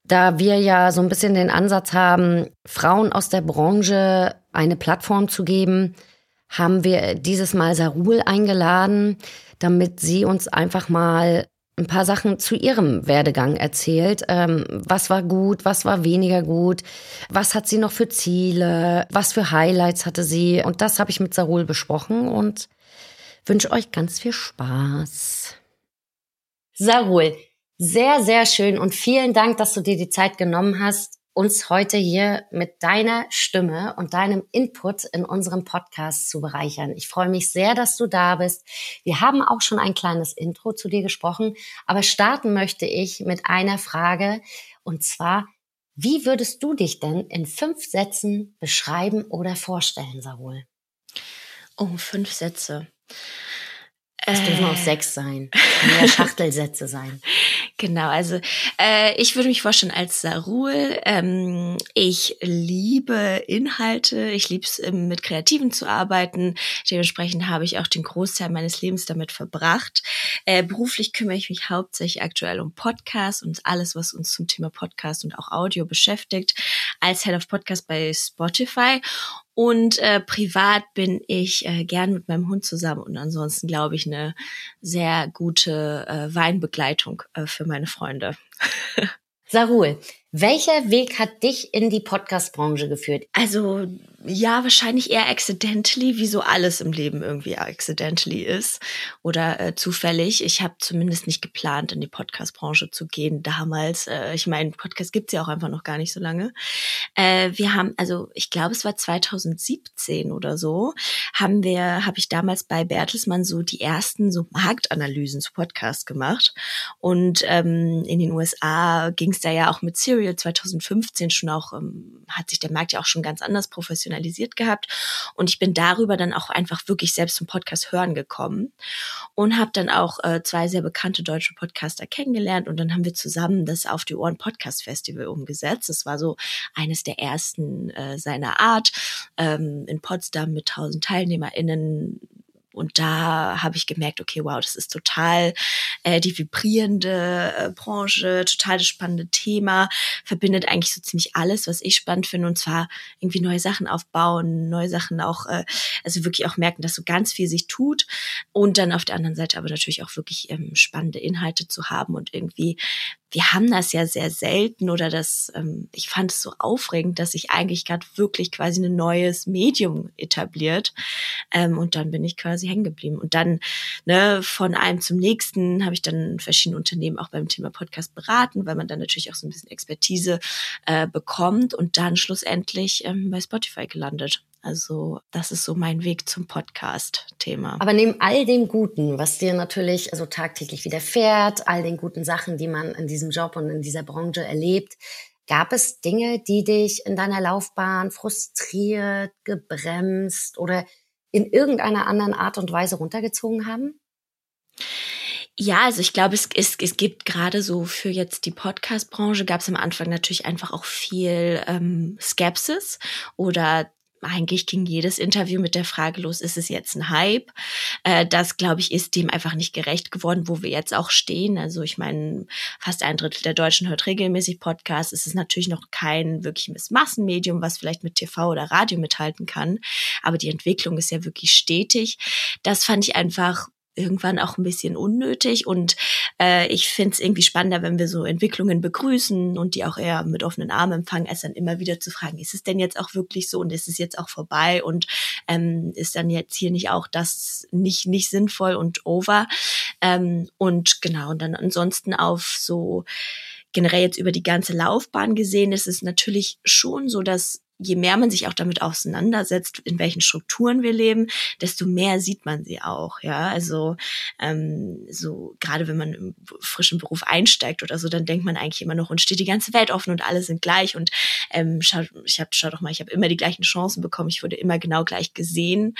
da wir ja so ein bisschen den Ansatz haben, Frauen aus der Branche eine Plattform zu geben, haben wir dieses Mal Sarul eingeladen, damit sie uns einfach mal ein paar Sachen zu ihrem Werdegang erzählt. Ähm, was war gut, was war weniger gut, was hat sie noch für Ziele, was für Highlights hatte sie. Und das habe ich mit Sarul besprochen und wünsche euch ganz viel Spaß. Sarul, sehr, sehr schön und vielen Dank, dass du dir die Zeit genommen hast, uns heute hier mit deiner Stimme und deinem Input in unserem Podcast zu bereichern. Ich freue mich sehr, dass du da bist. Wir haben auch schon ein kleines Intro zu dir gesprochen, aber starten möchte ich mit einer Frage und zwar, wie würdest du dich denn in fünf Sätzen beschreiben oder vorstellen, Sarul? Oh, fünf Sätze. Es dürfen auch sechs sein. Mehr Schachtelsätze sein. Genau, also äh, ich würde mich vorstellen als Sarul. Ähm, ich liebe Inhalte, ich liebe es, ähm, mit Kreativen zu arbeiten. Dementsprechend habe ich auch den Großteil meines Lebens damit verbracht. Äh, beruflich kümmere ich mich hauptsächlich aktuell um Podcasts und alles, was uns zum Thema Podcast und auch Audio beschäftigt, als Head of Podcast bei Spotify. Und äh, privat bin ich äh, gern mit meinem Hund zusammen und ansonsten glaube ich eine sehr gute äh, Weinbegleitung äh, für meine Freunde. Sarul, welcher Weg hat dich in die Podcast-Branche geführt? Also ja, wahrscheinlich eher accidentally, wie so alles im Leben irgendwie accidentally ist oder äh, zufällig. Ich habe zumindest nicht geplant, in die Podcast-Branche zu gehen damals. Äh, ich meine, Podcast gibt's ja auch einfach noch gar nicht so lange. Äh, wir haben, also ich glaube, es war 2017 oder so, haben wir, habe ich damals bei Bertelsmann so die ersten so Marktanalysen zu Podcast gemacht. Und ähm, in den USA ging's da ja auch mit Serial 2015 schon auch, ähm, hat sich der Markt ja auch schon ganz anders professionalisiert gehabt. Und ich bin darüber dann auch einfach wirklich selbst zum Podcast hören gekommen und habe dann auch äh, zwei sehr bekannte deutsche Podcaster kennengelernt und dann haben wir zusammen das Auf die Ohren Podcast Festival umgesetzt. Das war so eines der ersten äh, seiner Art ähm, in Potsdam mit 1000 TeilnehmerInnen und da habe ich gemerkt, okay, wow, das ist total äh, die vibrierende äh, Branche, total das spannende Thema, verbindet eigentlich so ziemlich alles, was ich spannend finde, und zwar irgendwie neue Sachen aufbauen, neue Sachen auch, äh, also wirklich auch merken, dass so ganz viel sich tut. Und dann auf der anderen Seite aber natürlich auch wirklich ähm, spannende Inhalte zu haben und irgendwie wir haben das ja sehr selten oder das, ähm, ich fand es so aufregend, dass sich eigentlich gerade wirklich quasi ein neues Medium etabliert. Ähm, und dann bin ich quasi hängen geblieben. Und dann ne, von einem zum nächsten habe ich dann verschiedene Unternehmen auch beim Thema Podcast beraten, weil man dann natürlich auch so ein bisschen Expertise äh, bekommt und dann schlussendlich ähm, bei Spotify gelandet. Also das ist so mein Weg zum Podcast-Thema. Aber neben all dem Guten, was dir natürlich also tagtäglich widerfährt, all den guten Sachen, die man in diesem Job und in dieser Branche erlebt, gab es Dinge, die dich in deiner Laufbahn frustriert, gebremst oder in irgendeiner anderen Art und Weise runtergezogen haben? Ja, also ich glaube, es, es, es gibt gerade so für jetzt die Podcast-Branche gab es am Anfang natürlich einfach auch viel ähm, Skepsis oder eigentlich ging jedes Interview mit der Frage los, ist es jetzt ein Hype? Äh, das, glaube ich, ist dem einfach nicht gerecht geworden, wo wir jetzt auch stehen. Also ich meine, fast ein Drittel der Deutschen hört regelmäßig Podcasts. Es ist natürlich noch kein wirkliches Massenmedium, was vielleicht mit TV oder Radio mithalten kann. Aber die Entwicklung ist ja wirklich stetig. Das fand ich einfach irgendwann auch ein bisschen unnötig. Und äh, ich finde es irgendwie spannender, wenn wir so Entwicklungen begrüßen und die auch eher mit offenen Armen empfangen, als dann immer wieder zu fragen, ist es denn jetzt auch wirklich so und ist es jetzt auch vorbei? Und ähm, ist dann jetzt hier nicht auch das nicht nicht sinnvoll und over? Ähm, und genau und dann ansonsten auf so generell jetzt über die ganze Laufbahn gesehen ist es natürlich schon so, dass je mehr man sich auch damit auseinandersetzt, in welchen Strukturen wir leben, desto mehr sieht man sie auch. Ja, also ähm, so gerade wenn man im frischen Beruf einsteigt oder so, dann denkt man eigentlich immer noch und steht die ganze Welt offen und alle sind gleich und ähm, schau, ich habe schau doch mal, ich habe immer die gleichen Chancen bekommen, ich wurde immer genau gleich gesehen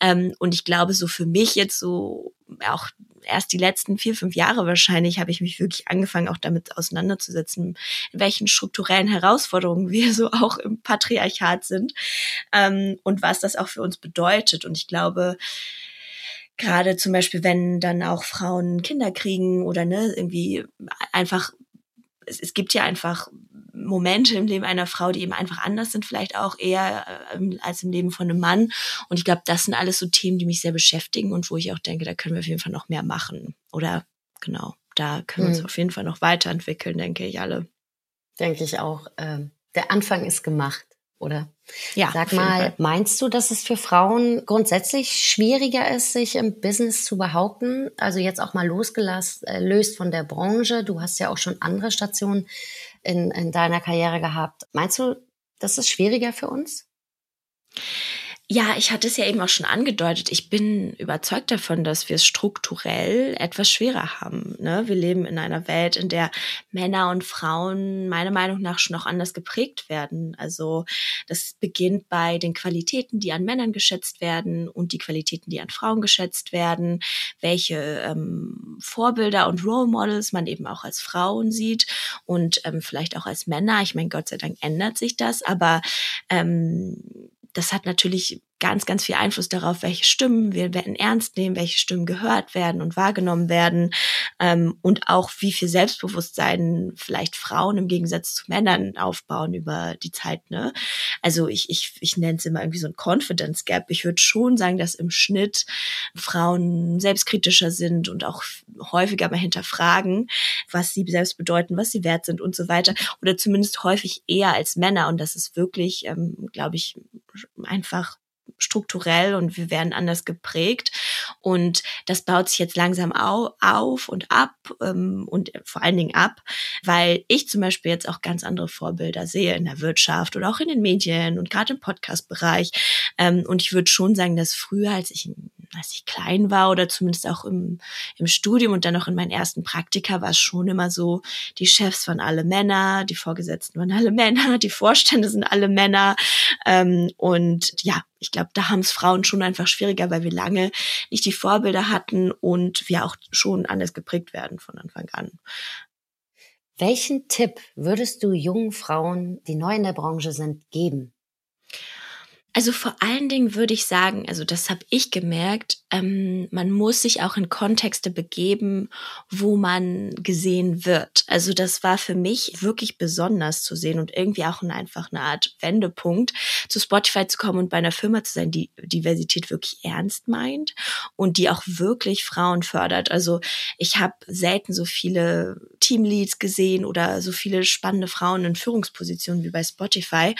ähm, und ich glaube so für mich jetzt so auch erst die letzten vier, fünf Jahre wahrscheinlich habe ich mich wirklich angefangen, auch damit auseinanderzusetzen, in welchen strukturellen Herausforderungen wir so auch im Patriarchat sind ähm, und was das auch für uns bedeutet. Und ich glaube, gerade zum Beispiel, wenn dann auch Frauen Kinder kriegen oder ne, irgendwie einfach es, es gibt ja einfach Momente im Leben einer Frau, die eben einfach anders sind, vielleicht auch eher äh, als im Leben von einem Mann. Und ich glaube, das sind alles so Themen, die mich sehr beschäftigen und wo ich auch denke, da können wir auf jeden Fall noch mehr machen. Oder genau, da können wir uns hm. auf jeden Fall noch weiterentwickeln, denke ich alle. Denke ich auch. Ähm, der Anfang ist gemacht oder? Ja. Sag mal, meinst du, dass es für Frauen grundsätzlich schwieriger ist, sich im Business zu behaupten? Also jetzt auch mal losgelöst äh, von der Branche. Du hast ja auch schon andere Stationen in, in deiner Karriere gehabt. Meinst du, das ist schwieriger für uns? Ja, ich hatte es ja eben auch schon angedeutet. Ich bin überzeugt davon, dass wir es strukturell etwas schwerer haben. Ne? Wir leben in einer Welt, in der Männer und Frauen meiner Meinung nach schon auch anders geprägt werden. Also das beginnt bei den Qualitäten, die an Männern geschätzt werden und die Qualitäten, die an Frauen geschätzt werden, welche ähm, Vorbilder und Role Models man eben auch als Frauen sieht und ähm, vielleicht auch als Männer. Ich meine, Gott sei Dank ändert sich das, aber ähm, das hat natürlich ganz, ganz viel Einfluss darauf, welche Stimmen wir werden ernst nehmen, welche Stimmen gehört werden und wahrgenommen werden ähm, und auch wie viel Selbstbewusstsein vielleicht Frauen im Gegensatz zu Männern aufbauen über die Zeit. Ne? Also ich, ich, ich nenne es immer irgendwie so ein Confidence Gap. Ich würde schon sagen, dass im Schnitt Frauen selbstkritischer sind und auch häufiger mal hinterfragen, was sie selbst bedeuten, was sie wert sind und so weiter. Oder zumindest häufig eher als Männer. Und das ist wirklich, ähm, glaube ich, einfach strukturell und wir werden anders geprägt. Und das baut sich jetzt langsam au auf und ab ähm, und vor allen Dingen ab, weil ich zum Beispiel jetzt auch ganz andere Vorbilder sehe in der Wirtschaft oder auch in den Medien und gerade im Podcast-Bereich. Ähm, und ich würde schon sagen, dass früher, als ich als ich klein war oder zumindest auch im, im Studium und dann noch in meinen ersten Praktika war es schon immer so, die Chefs waren alle Männer, die Vorgesetzten waren alle Männer, die Vorstände sind alle Männer. Ähm, und ja, ich glaube, da haben es Frauen schon einfach schwieriger, weil wir lange nicht die Vorbilder hatten und wir auch schon anders geprägt werden von Anfang an. Welchen Tipp würdest du jungen Frauen, die neu in der Branche sind, geben? Also vor allen Dingen würde ich sagen, also das habe ich gemerkt, ähm, man muss sich auch in Kontexte begeben, wo man gesehen wird. Also das war für mich wirklich besonders zu sehen und irgendwie auch einfach eine Art Wendepunkt, zu Spotify zu kommen und bei einer Firma zu sein, die Diversität wirklich ernst meint und die auch wirklich Frauen fördert. Also ich habe selten so viele Teamleads gesehen oder so viele spannende Frauen in Führungspositionen wie bei Spotify.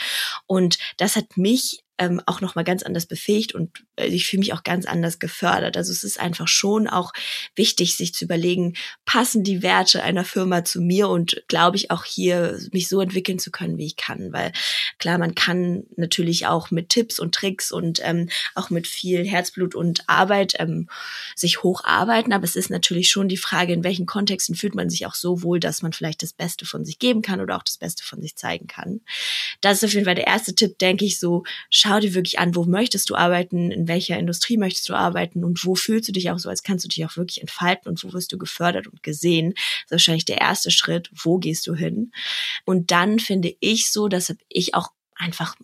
Und das hat mich ähm, auch noch mal ganz anders befähigt und äh, ich fühle mich auch ganz anders gefördert. Also es ist einfach schon auch wichtig, sich zu überlegen, passen die Werte einer Firma zu mir und glaube ich auch hier mich so entwickeln zu können, wie ich kann. Weil klar, man kann natürlich auch mit Tipps und Tricks und ähm, auch mit viel Herzblut und Arbeit ähm, sich hocharbeiten, aber es ist natürlich schon die Frage, in welchen Kontexten fühlt man sich auch so wohl, dass man vielleicht das Beste von sich geben kann oder auch das Beste von sich zeigen kann. Das ist auf jeden Fall der erste Tipp, denke ich, so schau dir wirklich an, wo möchtest du arbeiten, in welcher Industrie möchtest du arbeiten und wo fühlst du dich auch so, als kannst du dich auch wirklich entfalten und wo wirst du gefördert und gesehen. Das ist wahrscheinlich der erste Schritt, wo gehst du hin? Und dann finde ich so, dass ich auch einfach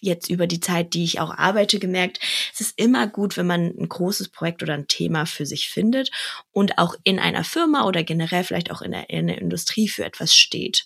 jetzt über die Zeit, die ich auch arbeite, gemerkt, es ist immer gut, wenn man ein großes Projekt oder ein Thema für sich findet und auch in einer Firma oder generell vielleicht auch in der, in der Industrie für etwas steht.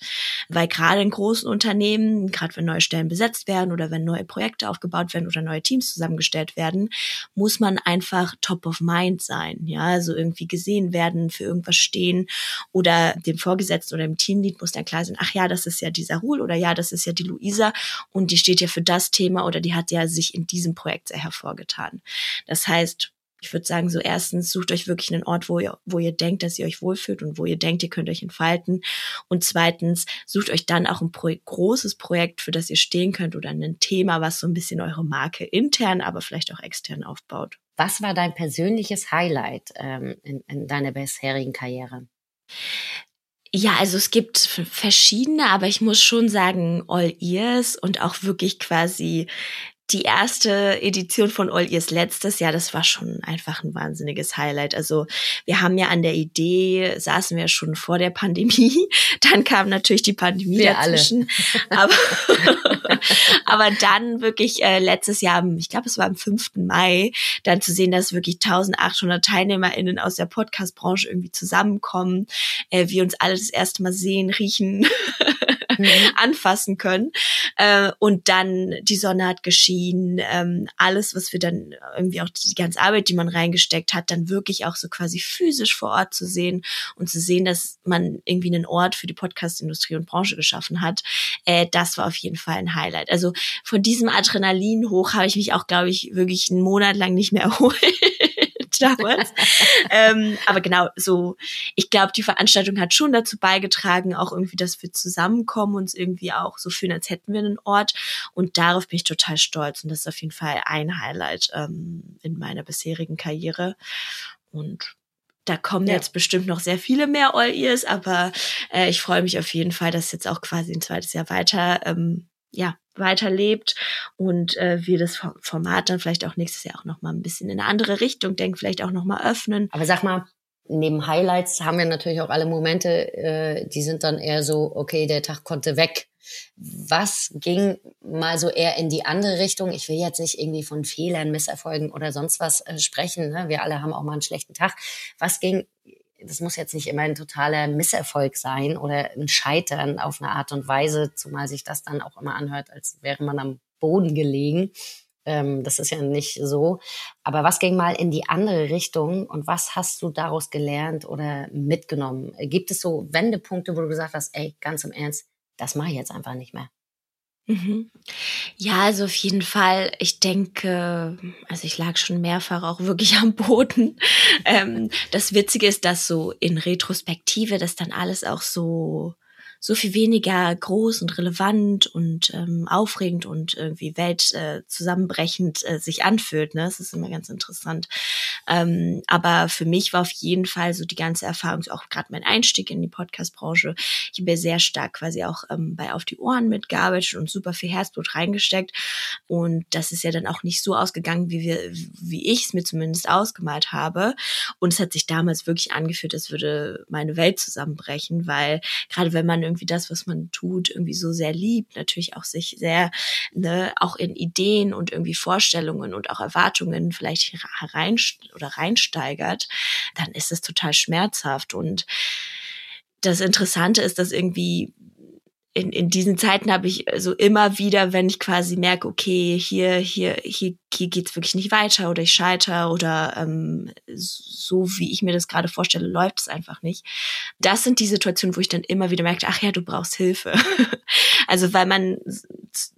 Weil gerade in großen Unternehmen, gerade wenn neue Stellen besetzt werden oder wenn neue Projekte aufgebaut werden oder neue Teams zusammengestellt werden, muss man einfach top of mind sein. Ja, also irgendwie gesehen werden, für irgendwas stehen oder dem Vorgesetzten oder dem Teamlead muss dann klar sein, ach ja, das ist ja dieser Ruhl oder ja, das ist ja die Luisa und die steht ja für das Thema oder die hat ja sich in diesem Projekt sehr hervorgetan. Das heißt, ich würde sagen, so erstens sucht euch wirklich einen Ort, wo ihr, wo ihr denkt, dass ihr euch wohlfühlt und wo ihr denkt, ihr könnt euch entfalten. Und zweitens sucht euch dann auch ein Pro großes Projekt, für das ihr stehen könnt oder ein Thema, was so ein bisschen eure Marke intern, aber vielleicht auch extern aufbaut. Was war dein persönliches Highlight ähm, in, in deiner bisherigen Karriere? Ja, also es gibt verschiedene, aber ich muss schon sagen, All Ears und auch wirklich quasi die erste Edition von All Ears letztes Jahr, das war schon einfach ein wahnsinniges Highlight. Also wir haben ja an der Idee, saßen wir schon vor der Pandemie, dann kam natürlich die Pandemie wir dazwischen. Alle. Aber, aber dann wirklich äh, letztes Jahr, ich glaube es war am 5. Mai, dann zu sehen, dass wirklich 1800 TeilnehmerInnen aus der Podcast-Branche irgendwie zusammenkommen, äh, wir uns alle das erste Mal sehen, riechen, mhm. anfassen können. Äh, und dann die Sonne hat geschienen, ähm, alles, was wir dann irgendwie auch die ganze Arbeit, die man reingesteckt hat, dann wirklich auch so quasi physisch vor Ort zu sehen und zu sehen, dass man irgendwie einen Ort für die Podcast-Industrie und Branche geschaffen hat, äh, das war auf jeden Fall ein Highlight. Also von diesem Adrenalin hoch habe ich mich auch, glaube ich, wirklich einen Monat lang nicht mehr erholt damals. ähm, aber genau, so, ich glaube, die Veranstaltung hat schon dazu beigetragen, auch irgendwie, dass wir zusammenkommen, uns irgendwie auch so fühlen, als hätten wir einen Ort. Und darauf bin ich total stolz. Und das ist auf jeden Fall ein Highlight ähm, in meiner bisherigen Karriere. Und da kommen ja. jetzt bestimmt noch sehr viele mehr All-Ears, aber äh, ich freue mich auf jeden Fall, dass jetzt auch quasi ein zweites Jahr weiter ähm, ja, weiterlebt und äh, wir das Format dann vielleicht auch nächstes Jahr auch noch mal ein bisschen in eine andere Richtung denken, vielleicht auch noch mal öffnen. Aber sag mal, neben Highlights haben wir natürlich auch alle Momente, äh, die sind dann eher so, okay, der Tag konnte weg. Was ging mal so eher in die andere Richtung? Ich will jetzt nicht irgendwie von Fehlern, Misserfolgen oder sonst was äh, sprechen. Ne? Wir alle haben auch mal einen schlechten Tag. Was ging das muss jetzt nicht immer ein totaler Misserfolg sein oder ein Scheitern auf eine Art und Weise, zumal sich das dann auch immer anhört, als wäre man am Boden gelegen. Ähm, das ist ja nicht so. Aber was ging mal in die andere Richtung und was hast du daraus gelernt oder mitgenommen? Gibt es so Wendepunkte, wo du gesagt hast, ey, ganz im Ernst, das mache ich jetzt einfach nicht mehr? Mhm. Ja, also auf jeden Fall. Ich denke, also ich lag schon mehrfach auch wirklich am Boden. Ähm, das Witzige ist, dass so in Retrospektive das dann alles auch so so viel weniger groß und relevant und ähm, aufregend und irgendwie weltzusammenbrechend äh, äh, sich anfühlt. Ne? Das ist immer ganz interessant. Ähm, aber für mich war auf jeden Fall so die ganze Erfahrung, auch gerade mein Einstieg in die Podcast-Branche. Ich habe ja sehr stark quasi auch ähm, bei Auf die Ohren mitgearbeitet und super viel Herzblut reingesteckt. Und das ist ja dann auch nicht so ausgegangen, wie wir, wie ich es mir zumindest ausgemalt habe. Und es hat sich damals wirklich angefühlt, als würde meine Welt zusammenbrechen, weil gerade wenn man irgendwie das, was man tut, irgendwie so sehr liebt, natürlich auch sich sehr, ne, auch in Ideen und irgendwie Vorstellungen und auch Erwartungen vielleicht herein oder reinsteigert, dann ist es total schmerzhaft. Und das Interessante ist, dass irgendwie in, in diesen Zeiten habe ich so immer wieder, wenn ich quasi merke, okay, hier, hier, hier, hier geht's wirklich nicht weiter oder ich scheiter oder ähm, so wie ich mir das gerade vorstelle, läuft es einfach nicht. Das sind die Situationen, wo ich dann immer wieder merke, ach ja, du brauchst Hilfe. also weil man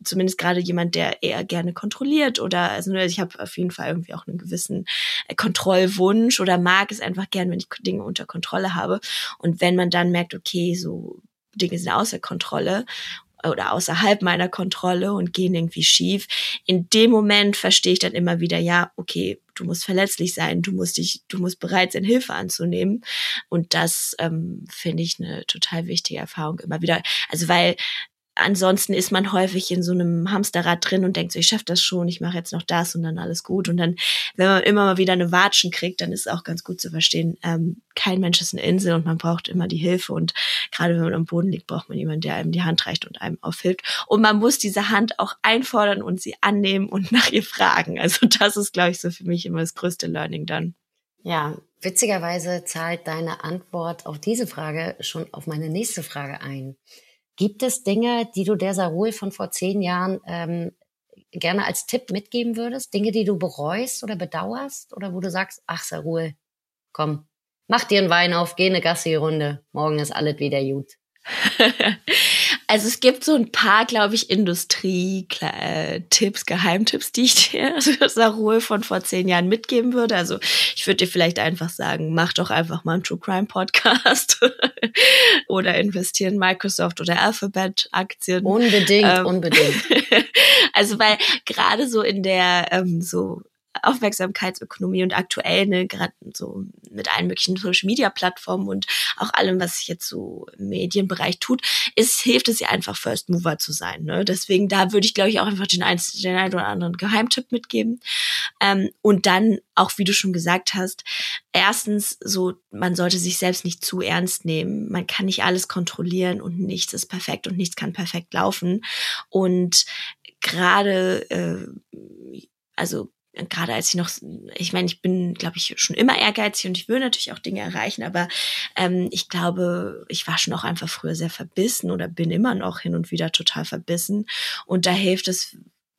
zumindest gerade jemand, der eher gerne kontrolliert oder also ich habe auf jeden Fall irgendwie auch einen gewissen äh, Kontrollwunsch oder mag es einfach gern, wenn ich Dinge unter Kontrolle habe. Und wenn man dann merkt, okay, so Dinge sind außer Kontrolle oder außerhalb meiner Kontrolle und gehen irgendwie schief. In dem Moment verstehe ich dann immer wieder, ja, okay, du musst verletzlich sein, du musst dich, du musst bereit sein, Hilfe anzunehmen. Und das ähm, finde ich eine total wichtige Erfahrung immer wieder. Also weil ansonsten ist man häufig in so einem Hamsterrad drin und denkt so, ich schaffe das schon, ich mache jetzt noch das und dann alles gut. Und dann, wenn man immer mal wieder eine Watschen kriegt, dann ist es auch ganz gut zu verstehen, ähm, kein Mensch ist eine Insel und man braucht immer die Hilfe. Und gerade wenn man am Boden liegt, braucht man jemanden, der einem die Hand reicht und einem aufhilft. Und man muss diese Hand auch einfordern und sie annehmen und nach ihr fragen. Also das ist, glaube ich, so für mich immer das größte Learning dann. Ja, witzigerweise zahlt deine Antwort auf diese Frage schon auf meine nächste Frage ein. Gibt es Dinge, die du der Sarul von vor zehn Jahren ähm, gerne als Tipp mitgeben würdest? Dinge, die du bereust oder bedauerst? Oder wo du sagst, ach Sarul, komm, mach dir einen Wein auf, geh eine Gassi-Runde, morgen ist alles wieder gut. Also es gibt so ein paar, glaube ich, Industrie-Tipps, Geheimtipps, die ich dir Sarul von vor zehn Jahren mitgeben würde. Also ich würde dir vielleicht einfach sagen, mach doch einfach mal einen True Crime Podcast oder investieren in Microsoft oder Alphabet Aktien. Unbedingt, ähm, unbedingt. also weil gerade so in der ähm, so Aufmerksamkeitsökonomie und aktuell, ne, gerade so mit allen möglichen Social Media Plattformen und auch allem, was sich jetzt so im Medienbereich tut, ist, hilft es ja einfach First Mover zu sein. Ne? Deswegen, da würde ich, glaube ich, auch einfach den, ein, den einen oder anderen Geheimtipp mitgeben. Ähm, und dann, auch wie du schon gesagt hast, erstens so, man sollte sich selbst nicht zu ernst nehmen. Man kann nicht alles kontrollieren und nichts ist perfekt und nichts kann perfekt laufen. Und gerade, äh, also gerade als ich noch, ich meine, ich bin, glaube ich, schon immer ehrgeizig und ich will natürlich auch Dinge erreichen, aber ähm, ich glaube, ich war schon auch einfach früher sehr verbissen oder bin immer noch hin und wieder total verbissen. Und da hilft es,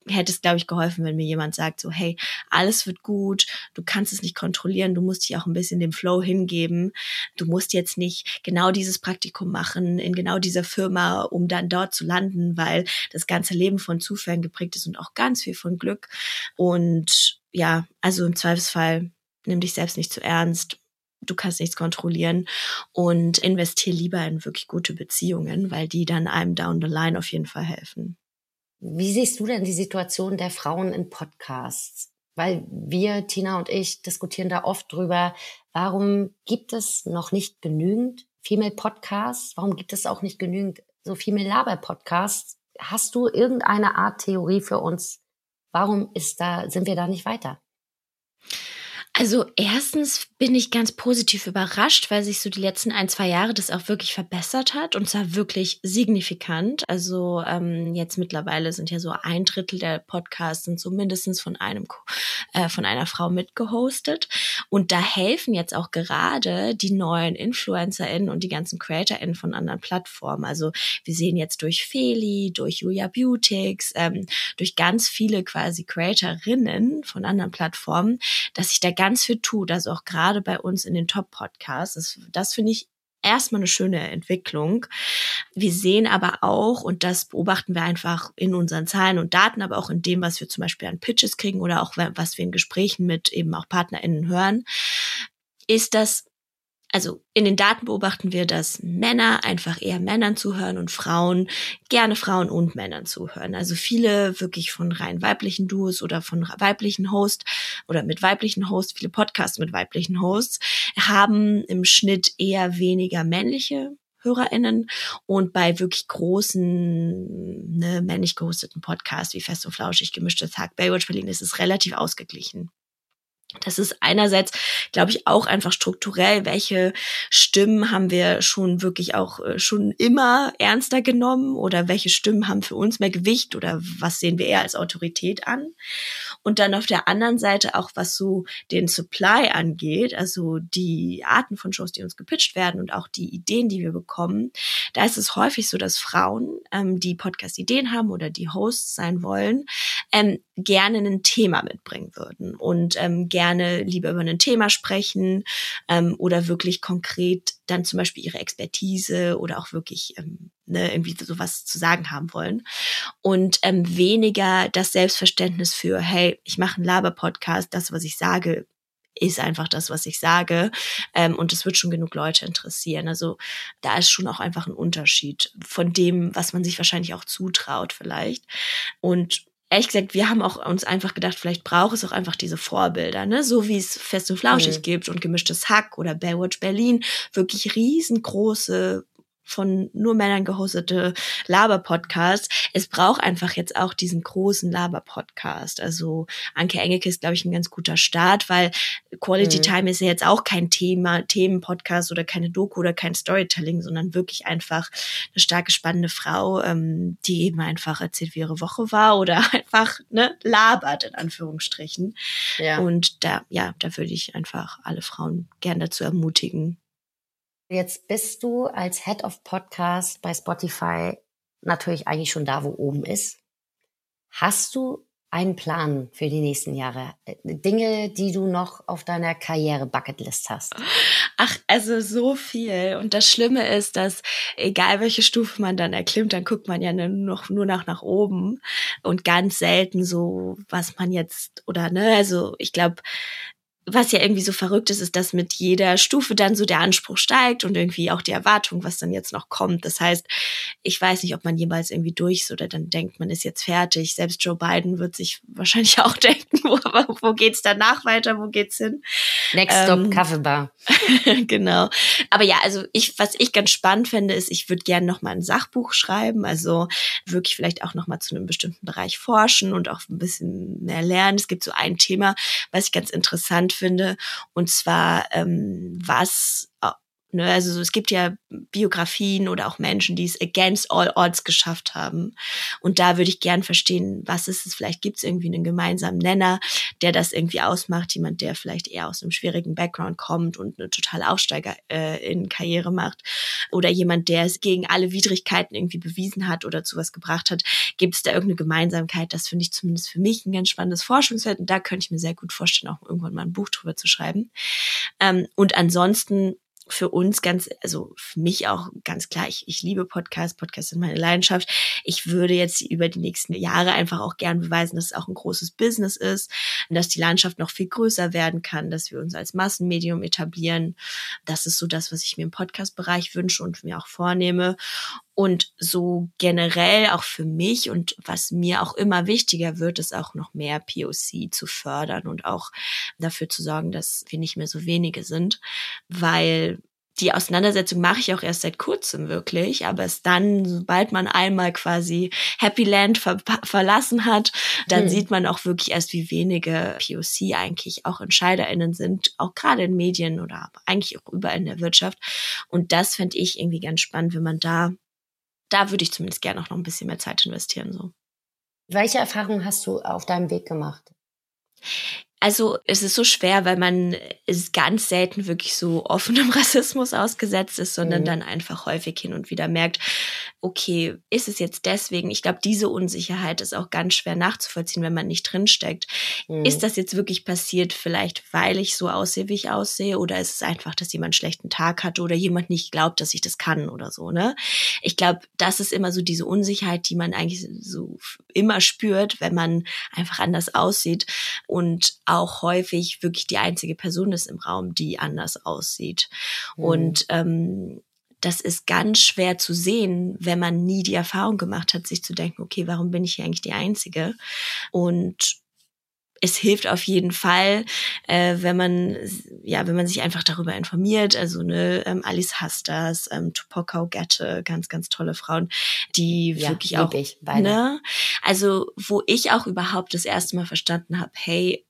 hätte es, glaube ich, geholfen, wenn mir jemand sagt, so, hey, alles wird gut, du kannst es nicht kontrollieren, du musst dich auch ein bisschen dem Flow hingeben. Du musst jetzt nicht genau dieses Praktikum machen in genau dieser Firma, um dann dort zu landen, weil das ganze Leben von Zufällen geprägt ist und auch ganz viel von Glück. Und ja, also im Zweifelsfall nimm dich selbst nicht zu ernst. Du kannst nichts kontrollieren und investier lieber in wirklich gute Beziehungen, weil die dann einem down the line auf jeden Fall helfen. Wie siehst du denn die Situation der Frauen in Podcasts? Weil wir, Tina und ich, diskutieren da oft drüber, warum gibt es noch nicht genügend Female Podcasts? Warum gibt es auch nicht genügend so Female Laber Podcasts? Hast du irgendeine Art Theorie für uns? Warum ist da, sind wir da nicht weiter? Also erstens bin ich ganz positiv überrascht, weil sich so die letzten ein, zwei Jahre das auch wirklich verbessert hat und zwar wirklich signifikant. Also ähm, jetzt mittlerweile sind ja so ein Drittel der Podcasts sind so mindestens von einem äh, von einer Frau mitgehostet und da helfen jetzt auch gerade die neuen InfluencerInnen und die ganzen CreatorInnen von anderen Plattformen. Also wir sehen jetzt durch Feli, durch Julia Beautix, ähm, durch ganz viele quasi Creatorinnen von anderen Plattformen, dass sich da ganz viel tut, also auch gerade bei uns in den Top-Podcasts. Das, das finde ich erstmal eine schöne Entwicklung. Wir sehen aber auch, und das beobachten wir einfach in unseren Zahlen und Daten, aber auch in dem, was wir zum Beispiel an Pitches kriegen oder auch was wir in Gesprächen mit eben auch PartnerInnen hören, ist, dass also in den Daten beobachten wir, dass Männer einfach eher Männern zuhören und Frauen gerne Frauen und Männern zuhören. Also viele wirklich von rein weiblichen Duos oder von weiblichen Hosts oder mit weiblichen Hosts, viele Podcasts mit weiblichen Hosts haben im Schnitt eher weniger männliche HörerInnen und bei wirklich großen, ne, männlich gehosteten Podcasts wie Fest und Flauschig, Gemischtes Hack, Baywatch Berlin ist es relativ ausgeglichen. Das ist einerseits, glaube ich, auch einfach strukturell, welche Stimmen haben wir schon wirklich auch äh, schon immer ernster genommen oder welche Stimmen haben für uns mehr Gewicht oder was sehen wir eher als Autorität an. Und dann auf der anderen Seite auch, was so den Supply angeht, also die Arten von Shows, die uns gepitcht werden und auch die Ideen, die wir bekommen, da ist es häufig so, dass Frauen, ähm, die Podcast-Ideen haben oder die Hosts sein wollen, ähm, gerne ein Thema mitbringen würden und ähm, gerne lieber über ein Thema sprechen ähm, oder wirklich konkret dann zum Beispiel ihre Expertise oder auch wirklich ähm, ne, irgendwie sowas zu sagen haben wollen und ähm, weniger das Selbstverständnis für hey ich mache einen Laber-Podcast das was ich sage ist einfach das, was ich sage. Ähm, und es wird schon genug Leute interessieren. Also da ist schon auch einfach ein Unterschied von dem, was man sich wahrscheinlich auch zutraut vielleicht. Und ehrlich gesagt, wir haben auch uns einfach gedacht, vielleicht braucht es auch einfach diese Vorbilder, ne? So wie es Fest und Flauschig mhm. gibt und gemischtes Hack oder Baywatch Berlin, wirklich riesengroße von nur Männern gehostete Laber-Podcast. Es braucht einfach jetzt auch diesen großen Laber-Podcast. Also Anke Engelke ist, glaube ich, ein ganz guter Start, weil Quality mhm. Time ist ja jetzt auch kein Thema, Themen-Podcast oder keine Doku oder kein Storytelling, sondern wirklich einfach eine starke, spannende Frau, ähm, die eben einfach erzählt, wie ihre Woche war oder einfach ne, labert, in Anführungsstrichen. Ja. Und da, ja, da würde ich einfach alle Frauen gern dazu ermutigen, Jetzt bist du als Head of Podcast bei Spotify natürlich eigentlich schon da, wo oben ist. Hast du einen Plan für die nächsten Jahre? Dinge, die du noch auf deiner Karriere-Bucketlist hast? Ach, also so viel. Und das Schlimme ist, dass egal welche Stufe man dann erklimmt, dann guckt man ja nur noch nur nach nach oben und ganz selten so, was man jetzt oder ne, also ich glaube, was ja irgendwie so verrückt ist, ist, dass mit jeder Stufe dann so der Anspruch steigt und irgendwie auch die Erwartung, was dann jetzt noch kommt. Das heißt, ich weiß nicht, ob man jemals irgendwie durch ist oder dann denkt, man ist jetzt fertig. Selbst Joe Biden wird sich wahrscheinlich auch denken, wo, wo geht's danach weiter, wo geht's hin? Next Stop ähm, Kaffeebar. genau. Aber ja, also ich, was ich ganz spannend finde, ist, ich würde gerne noch mal ein Sachbuch schreiben, also wirklich vielleicht auch noch mal zu einem bestimmten Bereich forschen und auch ein bisschen mehr lernen. Es gibt so ein Thema, was ich ganz interessant finde. Und zwar, ähm, was Ne? Also es gibt ja Biografien oder auch Menschen, die es against all odds geschafft haben. Und da würde ich gern verstehen, was ist es? Vielleicht gibt es irgendwie einen gemeinsamen Nenner, der das irgendwie ausmacht. Jemand, der vielleicht eher aus einem schwierigen Background kommt und eine total Aufsteiger äh, in Karriere macht. Oder jemand, der es gegen alle Widrigkeiten irgendwie bewiesen hat oder zu was gebracht hat. Gibt es da irgendeine Gemeinsamkeit? Das finde ich zumindest für mich ein ganz spannendes Forschungsfeld. Und da könnte ich mir sehr gut vorstellen, auch irgendwann mal ein Buch drüber zu schreiben. Ähm, und ansonsten für uns ganz, also für mich auch ganz klar, ich, ich liebe Podcasts, Podcasts sind meine Leidenschaft. Ich würde jetzt über die nächsten Jahre einfach auch gern beweisen, dass es auch ein großes Business ist und dass die Landschaft noch viel größer werden kann, dass wir uns als Massenmedium etablieren. Das ist so das, was ich mir im Podcast-Bereich wünsche und mir auch vornehme. Und so generell auch für mich und was mir auch immer wichtiger wird, ist auch noch mehr POC zu fördern und auch dafür zu sorgen, dass wir nicht mehr so wenige sind, weil die Auseinandersetzung mache ich auch erst seit kurzem wirklich, aber es dann, sobald man einmal quasi Happy Land ver verlassen hat, dann hm. sieht man auch wirklich erst, wie wenige POC eigentlich auch EntscheiderInnen sind, auch gerade in Medien oder eigentlich auch überall in der Wirtschaft. Und das fände ich irgendwie ganz spannend, wenn man da da würde ich zumindest gerne auch noch ein bisschen mehr Zeit investieren. So. Welche Erfahrungen hast du auf deinem Weg gemacht? Also es ist so schwer, weil man ist ganz selten wirklich so offenem Rassismus ausgesetzt ist, sondern mhm. dann einfach häufig hin und wieder merkt, okay, ist es jetzt deswegen? Ich glaube, diese Unsicherheit ist auch ganz schwer nachzuvollziehen, wenn man nicht drinsteckt. Mhm. Ist das jetzt wirklich passiert, vielleicht weil ich so aussehe, wie ich aussehe, oder ist es einfach, dass jemand einen schlechten Tag hatte oder jemand nicht glaubt, dass ich das kann oder so, ne? Ich glaube, das ist immer so diese Unsicherheit, die man eigentlich so immer spürt, wenn man einfach anders aussieht und auch häufig wirklich die einzige Person ist im Raum, die anders aussieht. Mhm. Und ähm, das ist ganz schwer zu sehen, wenn man nie die Erfahrung gemacht hat, sich zu denken, okay, warum bin ich hier eigentlich die Einzige? Und es hilft auf jeden Fall, äh, wenn man ja, wenn man sich einfach darüber informiert. Also ne, ähm, Alice Hastas, ähm, Tupokau Gatte, ganz ganz tolle Frauen, die ja, wirklich auch ich, ne, also wo ich auch überhaupt das erste Mal verstanden habe, hey,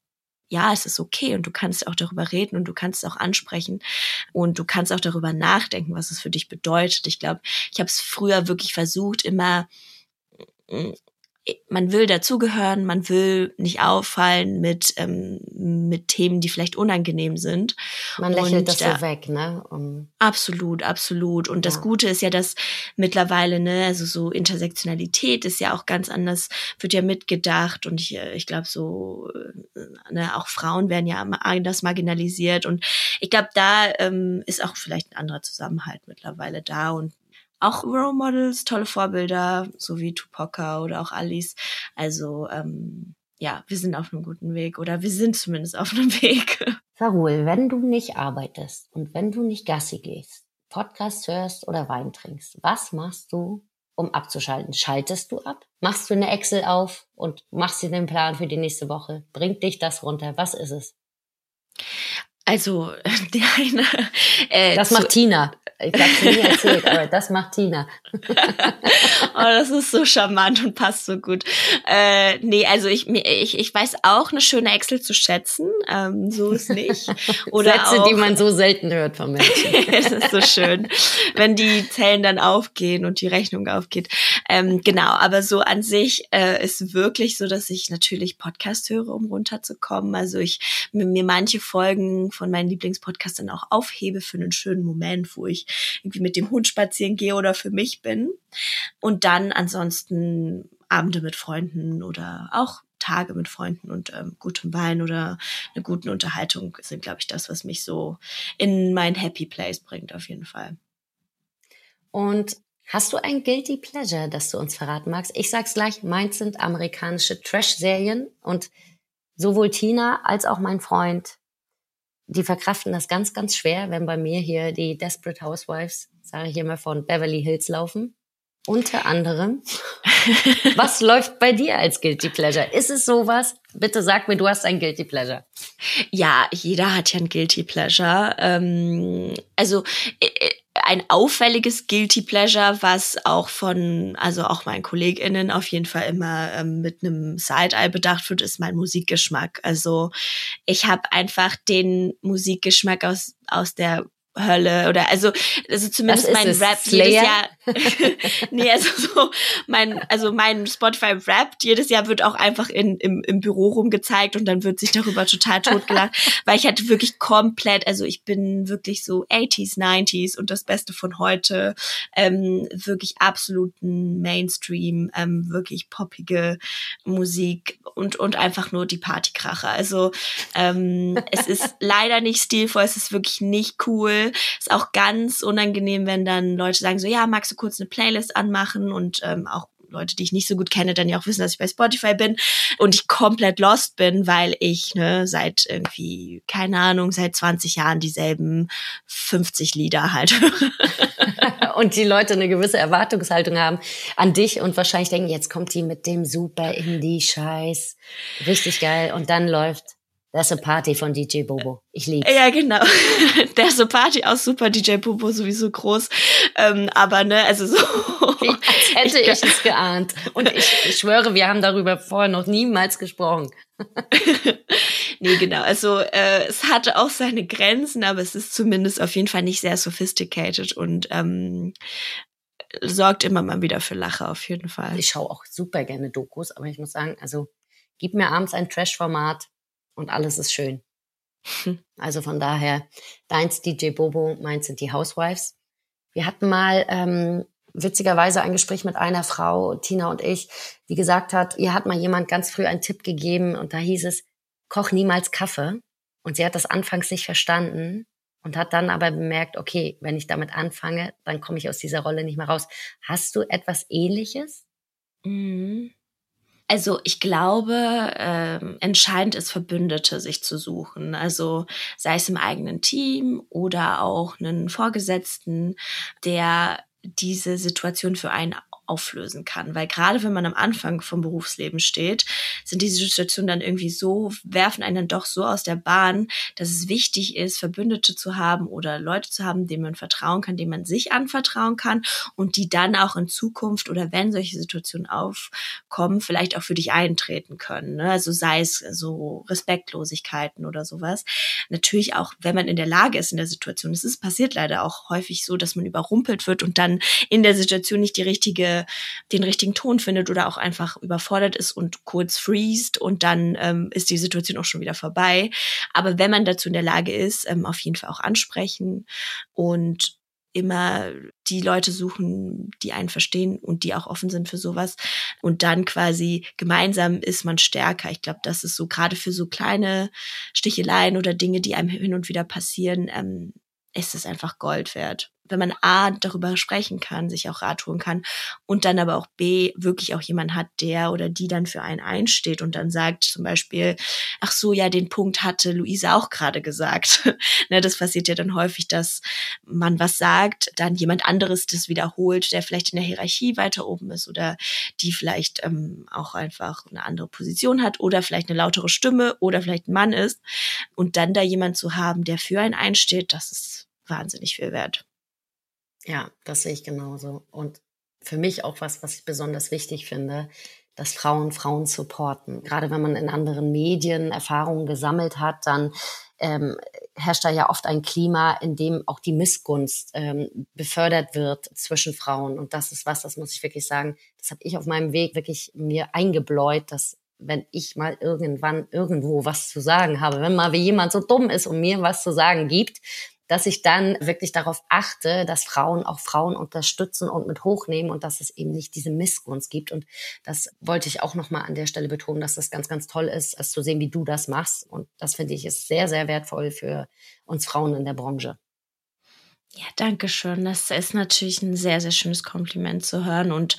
ja, es ist okay und du kannst auch darüber reden und du kannst es auch ansprechen und du kannst auch darüber nachdenken, was es für dich bedeutet. Ich glaube, ich habe es früher wirklich versucht, immer mm, man will dazugehören, man will nicht auffallen mit, ähm, mit Themen, die vielleicht unangenehm sind. Man lächelt und, das so weg, ne? Um absolut, absolut. Und ja. das Gute ist ja, dass mittlerweile, ne, also so Intersektionalität ist ja auch ganz anders, wird ja mitgedacht und ich, äh, ich glaube so, äh, ne, auch Frauen werden ja anders marginalisiert und ich glaube, da ähm, ist auch vielleicht ein anderer Zusammenhalt mittlerweile da und auch Role Models, tolle Vorbilder, so wie Tupoka oder auch Alice. Also ähm, ja, wir sind auf einem guten Weg oder wir sind zumindest auf einem Weg. Sarul, wenn du nicht arbeitest und wenn du nicht Gassi gehst, Podcast hörst oder Wein trinkst, was machst du, um abzuschalten? Schaltest du ab? Machst du eine Excel auf und machst dir den Plan für die nächste Woche? Bringt dich das runter? Was ist es? Also, der eine. Äh, das macht Tina. Ich hab's nie erzählt, aber das macht Tina. oh, das ist so charmant und passt so gut. Äh, nee, also ich, ich, ich weiß auch eine schöne Excel zu schätzen. Ähm, so ist nicht. Oder Sätze, auch, die man so selten hört von Menschen. es ist so schön, wenn die Zellen dann aufgehen und die Rechnung aufgeht. Ähm, genau, aber so an sich äh, ist wirklich so, dass ich natürlich Podcast höre, um runterzukommen. Also ich mir manche Folgen von meinen Lieblingspodcasts dann auch aufhebe für einen schönen Moment, wo ich irgendwie mit dem Hund spazieren gehe oder für mich bin. Und dann ansonsten Abende mit Freunden oder auch Tage mit Freunden und ähm, gutem Wein oder eine guten Unterhaltung sind, glaube ich, das, was mich so in mein Happy Place bringt, auf jeden Fall. Und hast du ein Guilty Pleasure, das du uns verraten magst? Ich sag's gleich, meins sind amerikanische Trash-Serien und sowohl Tina als auch mein Freund die verkraften das ganz, ganz schwer, wenn bei mir hier die Desperate Housewives, sage ich immer, von Beverly Hills laufen. Unter anderem. Was läuft bei dir als Guilty Pleasure? Ist es sowas? Bitte sag mir, du hast ein Guilty Pleasure. Ja, jeder hat ja ein Guilty Pleasure. Ähm, also äh, äh, ein auffälliges Guilty Pleasure, was auch von, also auch meinen KollegInnen auf jeden Fall immer ähm, mit einem Side-Eye bedacht wird, ist mein Musikgeschmack. Also ich habe einfach den Musikgeschmack aus, aus der Hölle oder also also zumindest mein es? Rap Slayer? jedes Jahr nee also so mein also mein Spotify Rap jedes Jahr wird auch einfach in im, im Büro rumgezeigt und dann wird sich darüber total totgelacht weil ich hatte wirklich komplett also ich bin wirklich so 80s 90s und das Beste von heute ähm, wirklich absoluten Mainstream ähm, wirklich poppige Musik und und einfach nur die Partykracher also ähm, es ist leider nicht stilvoll es ist wirklich nicht cool ist auch ganz unangenehm, wenn dann Leute sagen so, ja, magst du kurz eine Playlist anmachen und ähm, auch Leute, die ich nicht so gut kenne, dann ja auch wissen, dass ich bei Spotify bin und ich komplett lost bin, weil ich ne, seit irgendwie, keine Ahnung, seit 20 Jahren dieselben 50 Lieder halt und die Leute eine gewisse Erwartungshaltung haben an dich und wahrscheinlich denken, jetzt kommt die mit dem super Indie-Scheiß. Richtig geil. Und dann läuft There's a Party von DJ Bobo. Ich liebe. Ja, genau. There's a Party aus Super DJ Bobo sowieso groß. Ähm, aber ne, also so. Als hätte ich, ich es geahnt. Und ich, ich schwöre, wir haben darüber vorher noch niemals gesprochen. nee, genau. Also äh, es hatte auch seine Grenzen, aber es ist zumindest auf jeden Fall nicht sehr sophisticated und ähm, sorgt immer mal wieder für Lache auf jeden Fall. Ich schaue auch super gerne Dokus, aber ich muss sagen, also gib mir abends ein Trash-Format und alles ist schön. Also von daher, deins DJ Bobo, meins sind die Housewives. Wir hatten mal ähm, witzigerweise ein Gespräch mit einer Frau, Tina und ich, die gesagt hat, ihr hat mal jemand ganz früh einen Tipp gegeben und da hieß es, koch niemals Kaffee. Und sie hat das anfangs nicht verstanden und hat dann aber bemerkt, okay, wenn ich damit anfange, dann komme ich aus dieser Rolle nicht mehr raus. Hast du etwas ähnliches? Mhm. Also ich glaube, ähm, entscheidend ist, Verbündete sich zu suchen. Also sei es im eigenen Team oder auch einen Vorgesetzten, der diese Situation für einen auflösen kann. Weil gerade wenn man am Anfang vom Berufsleben steht, sind diese Situationen dann irgendwie so, werfen einen dann doch so aus der Bahn, dass es wichtig ist, Verbündete zu haben oder Leute zu haben, denen man vertrauen kann, denen man sich anvertrauen kann und die dann auch in Zukunft oder wenn solche Situationen aufkommen, vielleicht auch für dich eintreten können. Ne? Also sei es so Respektlosigkeiten oder sowas. Natürlich auch, wenn man in der Lage ist in der Situation. Es ist passiert leider auch häufig so, dass man überrumpelt wird und dann in der Situation nicht die richtige den richtigen Ton findet oder auch einfach überfordert ist und kurz freest und dann ähm, ist die Situation auch schon wieder vorbei. Aber wenn man dazu in der Lage ist, ähm, auf jeden Fall auch ansprechen und immer die Leute suchen, die einen verstehen und die auch offen sind für sowas. Und dann quasi gemeinsam ist man stärker. Ich glaube, das ist so gerade für so kleine Sticheleien oder Dinge, die einem hin und wieder passieren, ähm, ist es einfach Gold wert. Wenn man A darüber sprechen kann, sich auch Rat holen kann und dann aber auch B wirklich auch jemand hat, der oder die dann für einen einsteht und dann sagt zum Beispiel, ach so, ja, den Punkt hatte Luisa auch gerade gesagt. ne, das passiert ja dann häufig, dass man was sagt, dann jemand anderes das wiederholt, der vielleicht in der Hierarchie weiter oben ist oder die vielleicht ähm, auch einfach eine andere Position hat oder vielleicht eine lautere Stimme oder vielleicht ein Mann ist und dann da jemand zu haben, der für einen einsteht, das ist wahnsinnig viel wert. Ja, das sehe ich genauso. Und für mich auch was, was ich besonders wichtig finde, dass Frauen Frauen supporten. Gerade wenn man in anderen Medien Erfahrungen gesammelt hat, dann ähm, herrscht da ja oft ein Klima, in dem auch die Missgunst ähm, befördert wird zwischen Frauen. Und das ist was, das muss ich wirklich sagen, das habe ich auf meinem Weg wirklich mir eingebläut, dass wenn ich mal irgendwann irgendwo was zu sagen habe, wenn mal wie jemand so dumm ist und mir was zu sagen gibt, dass ich dann wirklich darauf achte, dass Frauen auch Frauen unterstützen und mit hochnehmen und dass es eben nicht diese Missgunst gibt. Und das wollte ich auch nochmal an der Stelle betonen, dass das ganz, ganz toll ist, es zu sehen, wie du das machst. Und das finde ich ist sehr, sehr wertvoll für uns Frauen in der Branche. Ja, danke schön. Das ist natürlich ein sehr, sehr schönes Kompliment zu hören und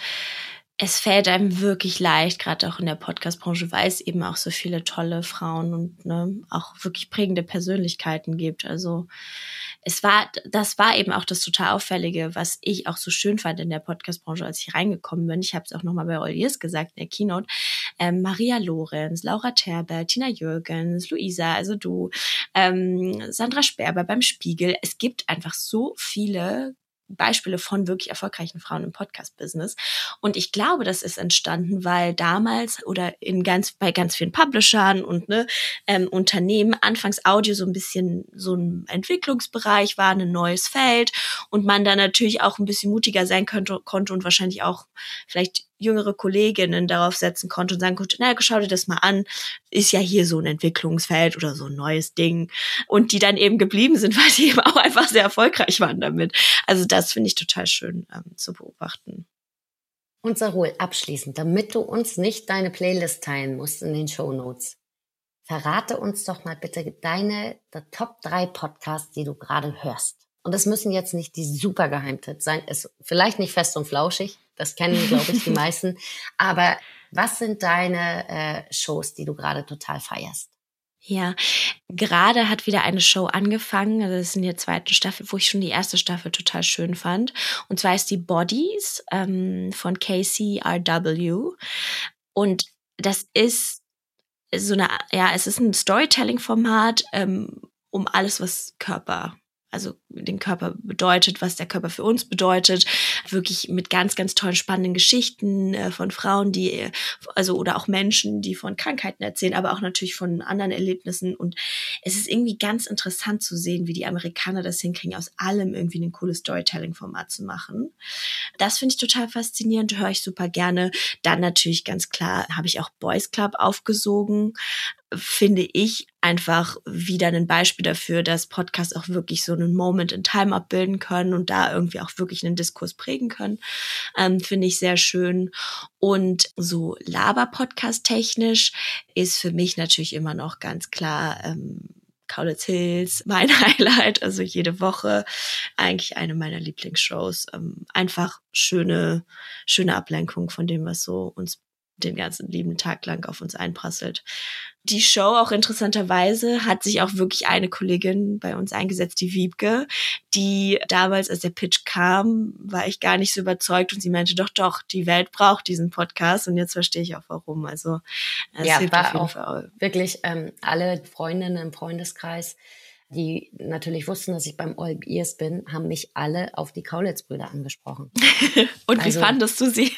es fällt einem wirklich leicht, gerade auch in der Podcast-Branche, weil es eben auch so viele tolle Frauen und ne, auch wirklich prägende Persönlichkeiten gibt. Also es war, das war eben auch das total Auffällige, was ich auch so schön fand in der Podcast-Branche, als ich reingekommen bin. Ich habe es auch nochmal bei Oliers gesagt in der Keynote. Ähm, Maria Lorenz, Laura Terber, Tina Jürgens, Luisa, also du, ähm, Sandra Sperber beim Spiegel. Es gibt einfach so viele Beispiele von wirklich erfolgreichen Frauen im Podcast-Business. Und ich glaube, das ist entstanden, weil damals oder in ganz, bei ganz vielen Publishern und ne, ähm, Unternehmen anfangs Audio so ein bisschen so ein Entwicklungsbereich war, ein neues Feld und man da natürlich auch ein bisschen mutiger sein könnte, konnte und wahrscheinlich auch vielleicht jüngere Kolleginnen darauf setzen konnte und sagen konnte, na, schau dir das mal an, ist ja hier so ein Entwicklungsfeld oder so ein neues Ding. Und die dann eben geblieben sind, weil sie eben auch einfach sehr erfolgreich waren damit. Also das finde ich total schön ähm, zu beobachten. Und Sarul, abschließend, damit du uns nicht deine Playlist teilen musst in den Show Notes, verrate uns doch mal bitte deine Top 3 Podcasts, die du gerade hörst. Und das müssen jetzt nicht die super Geheimtipps sein, ist vielleicht nicht fest und flauschig, das kennen, glaube ich, die meisten. Aber was sind deine äh, Shows, die du gerade total feierst? Ja, gerade hat wieder eine Show angefangen, also das ist in der zweiten Staffel, wo ich schon die erste Staffel total schön fand. Und zwar ist die Bodies ähm, von KCRW. Und das ist so eine, ja, es ist ein Storytelling-Format ähm, um alles, was Körper also den Körper bedeutet, was der Körper für uns bedeutet, wirklich mit ganz, ganz tollen, spannenden Geschichten äh, von Frauen, die, äh, also oder auch Menschen, die von Krankheiten erzählen, aber auch natürlich von anderen Erlebnissen. Und es ist irgendwie ganz interessant zu sehen, wie die Amerikaner das hinkriegen, aus allem irgendwie ein cooles Storytelling-Format zu machen. Das finde ich total faszinierend, höre ich super gerne. Dann natürlich ganz klar habe ich auch Boys Club aufgesogen finde ich einfach wieder ein Beispiel dafür, dass Podcasts auch wirklich so einen Moment in Time abbilden können und da irgendwie auch wirklich einen Diskurs prägen können. Ähm, finde ich sehr schön. Und so Laber-Podcast technisch ist für mich natürlich immer noch ganz klar ähm, Kaulitz Hills, mein Highlight, also jede Woche eigentlich eine meiner Lieblingsshows. Ähm, einfach schöne, schöne Ablenkung von dem, was so uns den ganzen lieben Tag lang auf uns einprasselt. Die Show auch interessanterweise hat sich auch wirklich eine Kollegin bei uns eingesetzt, die Wiebke, die damals, als der Pitch kam, war ich gar nicht so überzeugt und sie meinte, doch, doch, die Welt braucht diesen Podcast und jetzt verstehe ich auch warum. Also es ja, war auch Fall. wirklich ähm, alle Freundinnen im Freundeskreis die natürlich wussten, dass ich beim All Ears bin, haben mich alle auf die Kaulitz-Brüder angesprochen. und also, wie fandest du sie?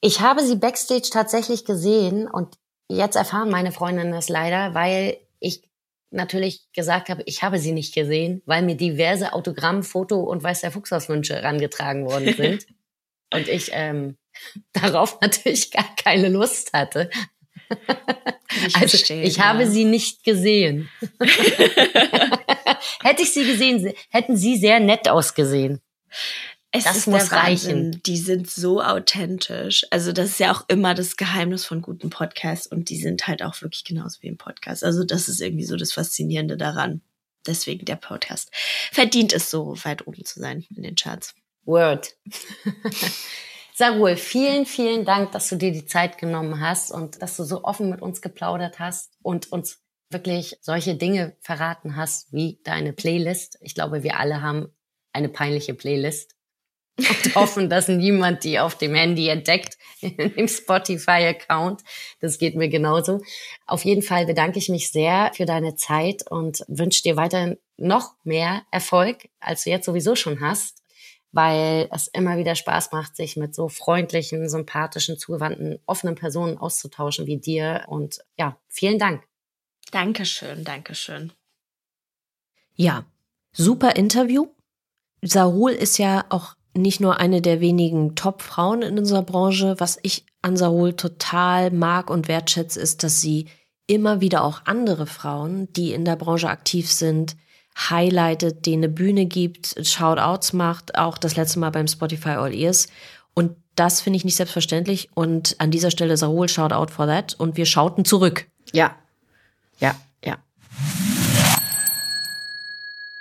Ich habe sie backstage tatsächlich gesehen und jetzt erfahren meine Freundinnen das leider, weil ich natürlich gesagt habe, ich habe sie nicht gesehen, weil mir diverse Autogramm, Foto und weiß der Fuchsauswünsche herangetragen worden sind. und ich ähm, darauf natürlich gar keine Lust hatte. Ich also verstehe, ich ja. habe sie nicht gesehen. Hätte ich sie gesehen, hätten sie sehr nett ausgesehen. Es das muss reichen. Die sind so authentisch. Also das ist ja auch immer das Geheimnis von guten Podcasts und die sind halt auch wirklich genauso wie im Podcast. Also das ist irgendwie so das Faszinierende daran. deswegen der Podcast verdient es so weit oben zu sein in den Charts. Word. Sarul, vielen, vielen Dank, dass du dir die Zeit genommen hast und dass du so offen mit uns geplaudert hast und uns wirklich solche Dinge verraten hast wie deine Playlist. Ich glaube, wir alle haben eine peinliche Playlist und hoffen, dass niemand die auf dem Handy entdeckt, im Spotify-Account. Das geht mir genauso. Auf jeden Fall bedanke ich mich sehr für deine Zeit und wünsche dir weiterhin noch mehr Erfolg, als du jetzt sowieso schon hast, weil es immer wieder Spaß macht, sich mit so freundlichen, sympathischen, zugewandten, offenen Personen auszutauschen wie dir. Und ja, vielen Dank. Dankeschön, Dankeschön. Ja, super Interview. Sarul ist ja auch nicht nur eine der wenigen Top-Frauen in unserer Branche. Was ich an Sarul total mag und wertschätze, ist, dass sie immer wieder auch andere Frauen, die in der Branche aktiv sind, highlightet, denen eine Bühne gibt, Shoutouts macht, auch das letzte Mal beim Spotify All Ears. Und das finde ich nicht selbstverständlich. Und an dieser Stelle Sarul, Shoutout for that. Und wir schauten zurück. Ja, ja, ja.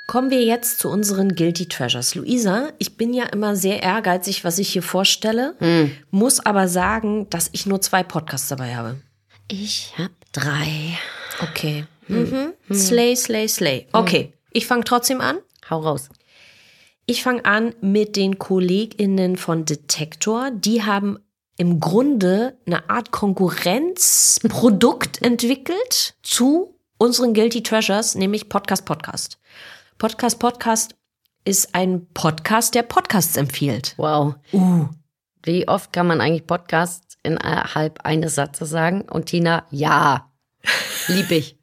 Kommen wir jetzt zu unseren Guilty Treasures. Luisa, ich bin ja immer sehr ehrgeizig, was ich hier vorstelle, Hm. muss aber sagen, dass ich nur zwei Podcasts dabei habe. Ich hab drei. Okay. Mhm. Slay, slay, slay. Okay, ich fange trotzdem an. Hau raus. Ich fange an mit den KollegInnen von Detektor. Die haben im Grunde eine Art Konkurrenzprodukt entwickelt zu unseren Guilty Treasures, nämlich Podcast Podcast. Podcast Podcast ist ein Podcast, der Podcasts empfiehlt. Wow. Uh. Wie oft kann man eigentlich Podcast innerhalb eines Satzes sagen? Und Tina, ja. Lieb ich.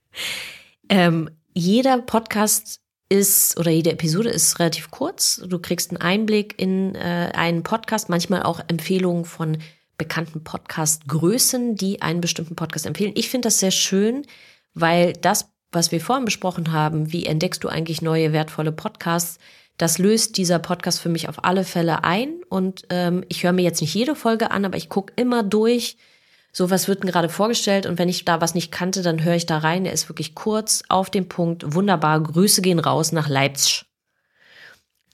Ähm, jeder Podcast ist oder jede Episode ist relativ kurz. Du kriegst einen Einblick in äh, einen Podcast, manchmal auch Empfehlungen von bekannten Podcast-Größen, die einen bestimmten Podcast empfehlen. Ich finde das sehr schön, weil das, was wir vorhin besprochen haben, wie entdeckst du eigentlich neue wertvolle Podcasts, das löst dieser Podcast für mich auf alle Fälle ein. Und ähm, ich höre mir jetzt nicht jede Folge an, aber ich gucke immer durch, so was wird denn gerade vorgestellt und wenn ich da was nicht kannte, dann höre ich da rein. Er ist wirklich kurz, auf den Punkt, wunderbar. Grüße gehen raus nach Leipzig.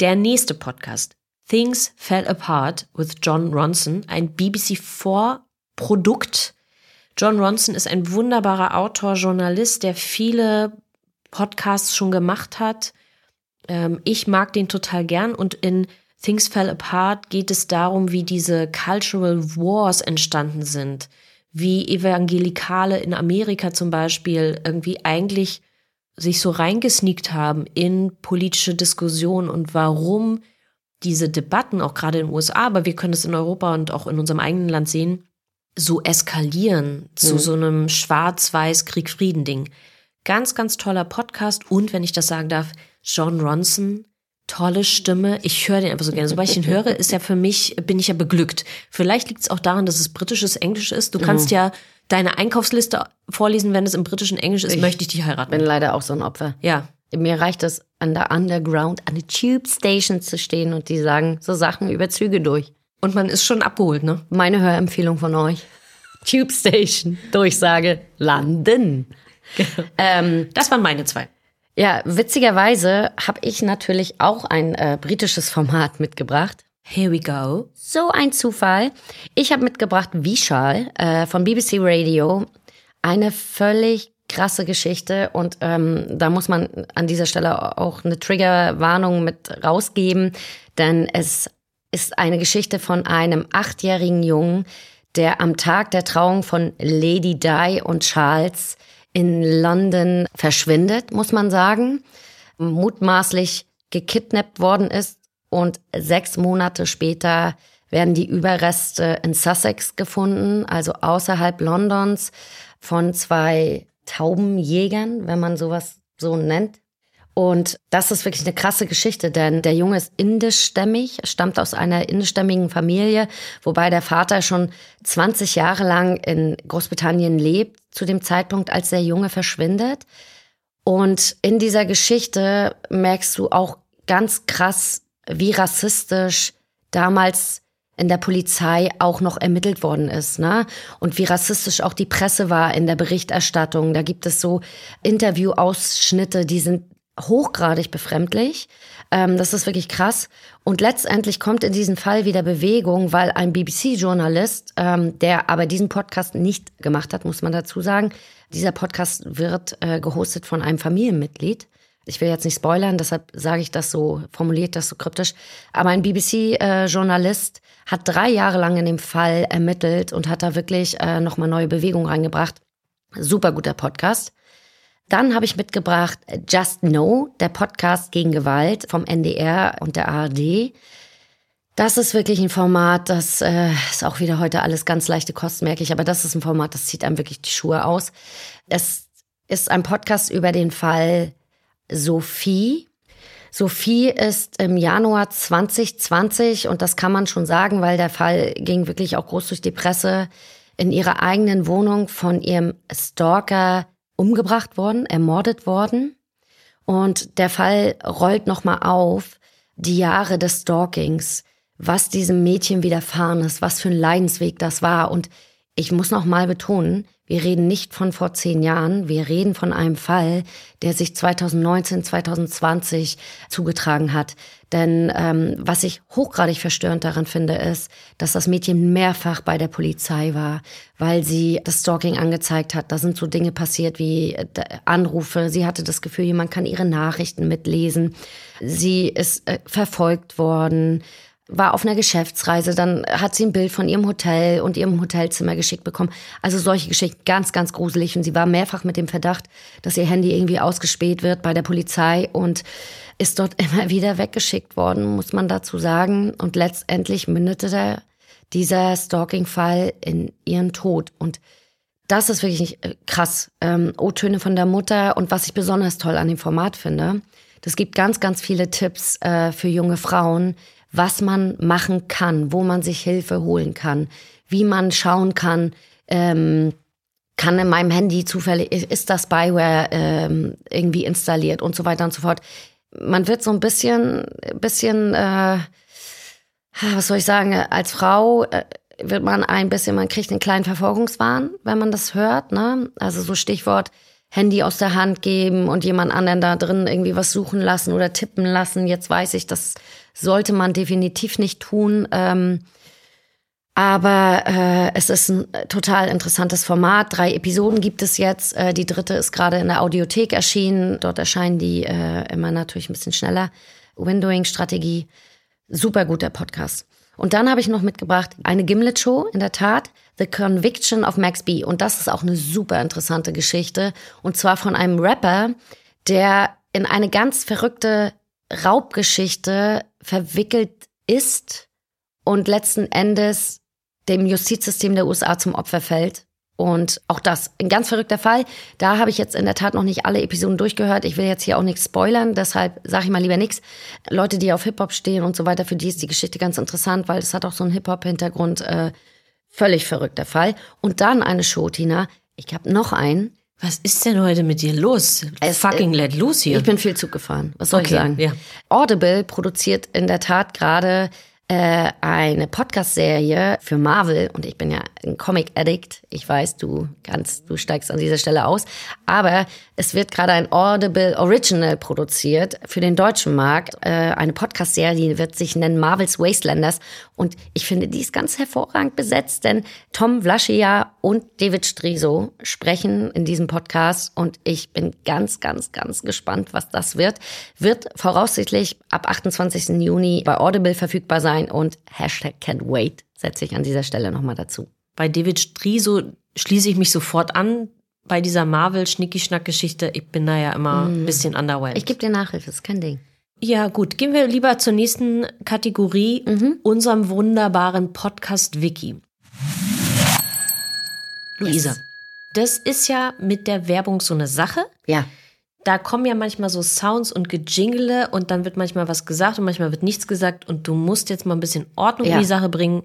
Der nächste Podcast, Things Fell Apart with John Ronson, ein BBC 4 Produkt. John Ronson ist ein wunderbarer Autor, Journalist, der viele Podcasts schon gemacht hat. Ähm, ich mag den total gern und in Things Fell Apart geht es darum, wie diese Cultural Wars entstanden sind, wie Evangelikale in Amerika zum Beispiel irgendwie eigentlich sich so reingesneakt haben in politische Diskussionen und warum diese Debatten, auch gerade in den USA, aber wir können es in Europa und auch in unserem eigenen Land sehen, so eskalieren zu so einem Schwarz-Weiß-Krieg-Frieden-Ding. Ganz, ganz toller Podcast und, wenn ich das sagen darf, John Ronson, tolle Stimme. Ich höre den einfach so gerne. Sobald ich ihn höre, ist ja für mich, bin ich ja beglückt. Vielleicht liegt es auch daran, dass es britisches Englisch ist. Du kannst ja deine Einkaufsliste vorlesen, wenn es im britischen Englisch ist, möchte ich dich heiraten. Bin leider auch so ein Opfer. Ja. Mir reicht es, an der Underground, an der Tube Station zu stehen und die sagen so Sachen über Züge durch. Und man ist schon abgeholt, ne? Meine Hörempfehlung von euch. Tube Station, Durchsage, landen. Ähm, Das waren meine zwei. ja, witzigerweise habe ich natürlich auch ein äh, britisches Format mitgebracht. Here we go. So ein Zufall. Ich habe mitgebracht Vishal äh, von BBC Radio. Eine völlig krasse Geschichte und ähm, da muss man an dieser Stelle auch eine Triggerwarnung mit rausgeben, denn es ist eine Geschichte von einem achtjährigen Jungen, der am Tag der Trauung von Lady Di und Charles in London verschwindet, muss man sagen, mutmaßlich gekidnappt worden ist und sechs Monate später werden die Überreste in Sussex gefunden, also außerhalb Londons, von zwei Taubenjägern, wenn man sowas so nennt. Und das ist wirklich eine krasse Geschichte, denn der Junge ist indischstämmig, stammt aus einer indischstämmigen Familie, wobei der Vater schon 20 Jahre lang in Großbritannien lebt, zu dem Zeitpunkt, als der Junge verschwindet. Und in dieser Geschichte merkst du auch ganz krass, wie rassistisch damals in der Polizei auch noch ermittelt worden ist, ne? Und wie rassistisch auch die Presse war in der Berichterstattung. Da gibt es so Interviewausschnitte, die sind hochgradig befremdlich. Ähm, das ist wirklich krass. Und letztendlich kommt in diesem Fall wieder Bewegung, weil ein BBC-Journalist, ähm, der aber diesen Podcast nicht gemacht hat, muss man dazu sagen, dieser Podcast wird äh, gehostet von einem Familienmitglied. Ich will jetzt nicht spoilern, deshalb sage ich das so, formuliert das so kryptisch. Aber ein BBC-Journalist äh, hat drei Jahre lang in dem Fall ermittelt und hat da wirklich äh, nochmal neue Bewegung reingebracht. Super guter Podcast. Dann habe ich mitgebracht Just Know, der Podcast gegen Gewalt vom NDR und der ARD. Das ist wirklich ein Format, das äh, ist auch wieder heute alles ganz leichte Kosten, merke ich, aber das ist ein Format, das zieht einem wirklich die Schuhe aus. Es ist ein Podcast über den Fall Sophie. Sophie ist im Januar 2020, und das kann man schon sagen, weil der Fall ging wirklich auch groß durch die Presse, in ihrer eigenen Wohnung von ihrem Stalker umgebracht worden, ermordet worden. Und der Fall rollt nochmal auf, die Jahre des Stalkings, was diesem Mädchen widerfahren ist, was für ein Leidensweg das war. Und ich muss nochmal betonen, wir reden nicht von vor zehn Jahren, wir reden von einem Fall, der sich 2019, 2020 zugetragen hat. Denn ähm, was ich hochgradig verstörend daran finde, ist, dass das Mädchen mehrfach bei der Polizei war, weil sie das Stalking angezeigt hat. Da sind so Dinge passiert wie äh, Anrufe. Sie hatte das Gefühl, jemand kann ihre Nachrichten mitlesen. Sie ist äh, verfolgt worden war auf einer Geschäftsreise, dann hat sie ein Bild von ihrem Hotel und ihrem Hotelzimmer geschickt bekommen. Also solche Geschichten, ganz, ganz gruselig. Und sie war mehrfach mit dem Verdacht, dass ihr Handy irgendwie ausgespäht wird bei der Polizei und ist dort immer wieder weggeschickt worden, muss man dazu sagen. Und letztendlich mündete dieser Stalking-Fall in ihren Tod. Und das ist wirklich äh, krass. Ähm, O-Töne von der Mutter. Und was ich besonders toll an dem Format finde, das gibt ganz, ganz viele Tipps äh, für junge Frauen, was man machen kann, wo man sich Hilfe holen kann, wie man schauen kann, ähm, kann in meinem Handy zufällig, ist das Spyware ähm, irgendwie installiert und so weiter und so fort. Man wird so ein bisschen, bisschen, äh, was soll ich sagen, als Frau äh, wird man ein bisschen, man kriegt einen kleinen Verfolgungswahn, wenn man das hört, ne? Also so Stichwort Handy aus der Hand geben und jemand anderen da drin irgendwie was suchen lassen oder tippen lassen. Jetzt weiß ich, das sollte man definitiv nicht tun. Ähm, aber äh, es ist ein total interessantes Format. Drei Episoden gibt es jetzt. Äh, die dritte ist gerade in der Audiothek erschienen. Dort erscheinen die äh, immer natürlich ein bisschen schneller. Windowing-Strategie. Super guter Podcast. Und dann habe ich noch mitgebracht eine Gimlet-Show, in der Tat. The Conviction of Max B. Und das ist auch eine super interessante Geschichte. Und zwar von einem Rapper, der in eine ganz verrückte Raubgeschichte verwickelt ist und letzten Endes dem Justizsystem der USA zum Opfer fällt. Und auch das, ein ganz verrückter Fall. Da habe ich jetzt in der Tat noch nicht alle Episoden durchgehört. Ich will jetzt hier auch nichts spoilern, deshalb sage ich mal lieber nichts. Leute, die auf Hip-Hop stehen und so weiter, für die ist die Geschichte ganz interessant, weil es hat auch so einen Hip-Hop-Hintergrund. Äh, völlig verrückter Fall. Und dann eine Show, Tina. Ich habe noch einen. Was ist denn heute mit dir los? Es, Fucking äh, let loose hier. Ich bin viel Zug gefahren. Was soll okay, ich sagen? Ja. Audible produziert in der Tat gerade äh, eine Podcast-Serie für Marvel und ich bin ja ein Comic-Addict. Ich weiß, du kannst, du steigst an dieser Stelle aus. Aber es wird gerade ein Audible Original produziert für den deutschen Markt. Äh, eine Podcast-Serie, wird sich nennen Marvel's Wastelanders. Und ich finde, die ist ganz hervorragend besetzt, denn Tom Vlaschia und David Striso sprechen in diesem Podcast und ich bin ganz, ganz, ganz gespannt, was das wird. Wird voraussichtlich ab 28. Juni bei Audible verfügbar sein und Hashtag can't wait setze ich an dieser Stelle nochmal dazu. Bei David Striso schließe ich mich sofort an. Bei dieser Marvel-Schnicki-Schnack-Geschichte, ich bin da ja immer ein mm. bisschen underwhelmed. Ich gebe dir Nachhilfe, ist kein Ding. Ja, gut. Gehen wir lieber zur nächsten Kategorie, mhm. unserem wunderbaren Podcast Wiki. Luisa, yes. das ist ja mit der Werbung so eine Sache. Ja da kommen ja manchmal so Sounds und Gejingle und dann wird manchmal was gesagt und manchmal wird nichts gesagt und du musst jetzt mal ein bisschen Ordnung ja. in die Sache bringen.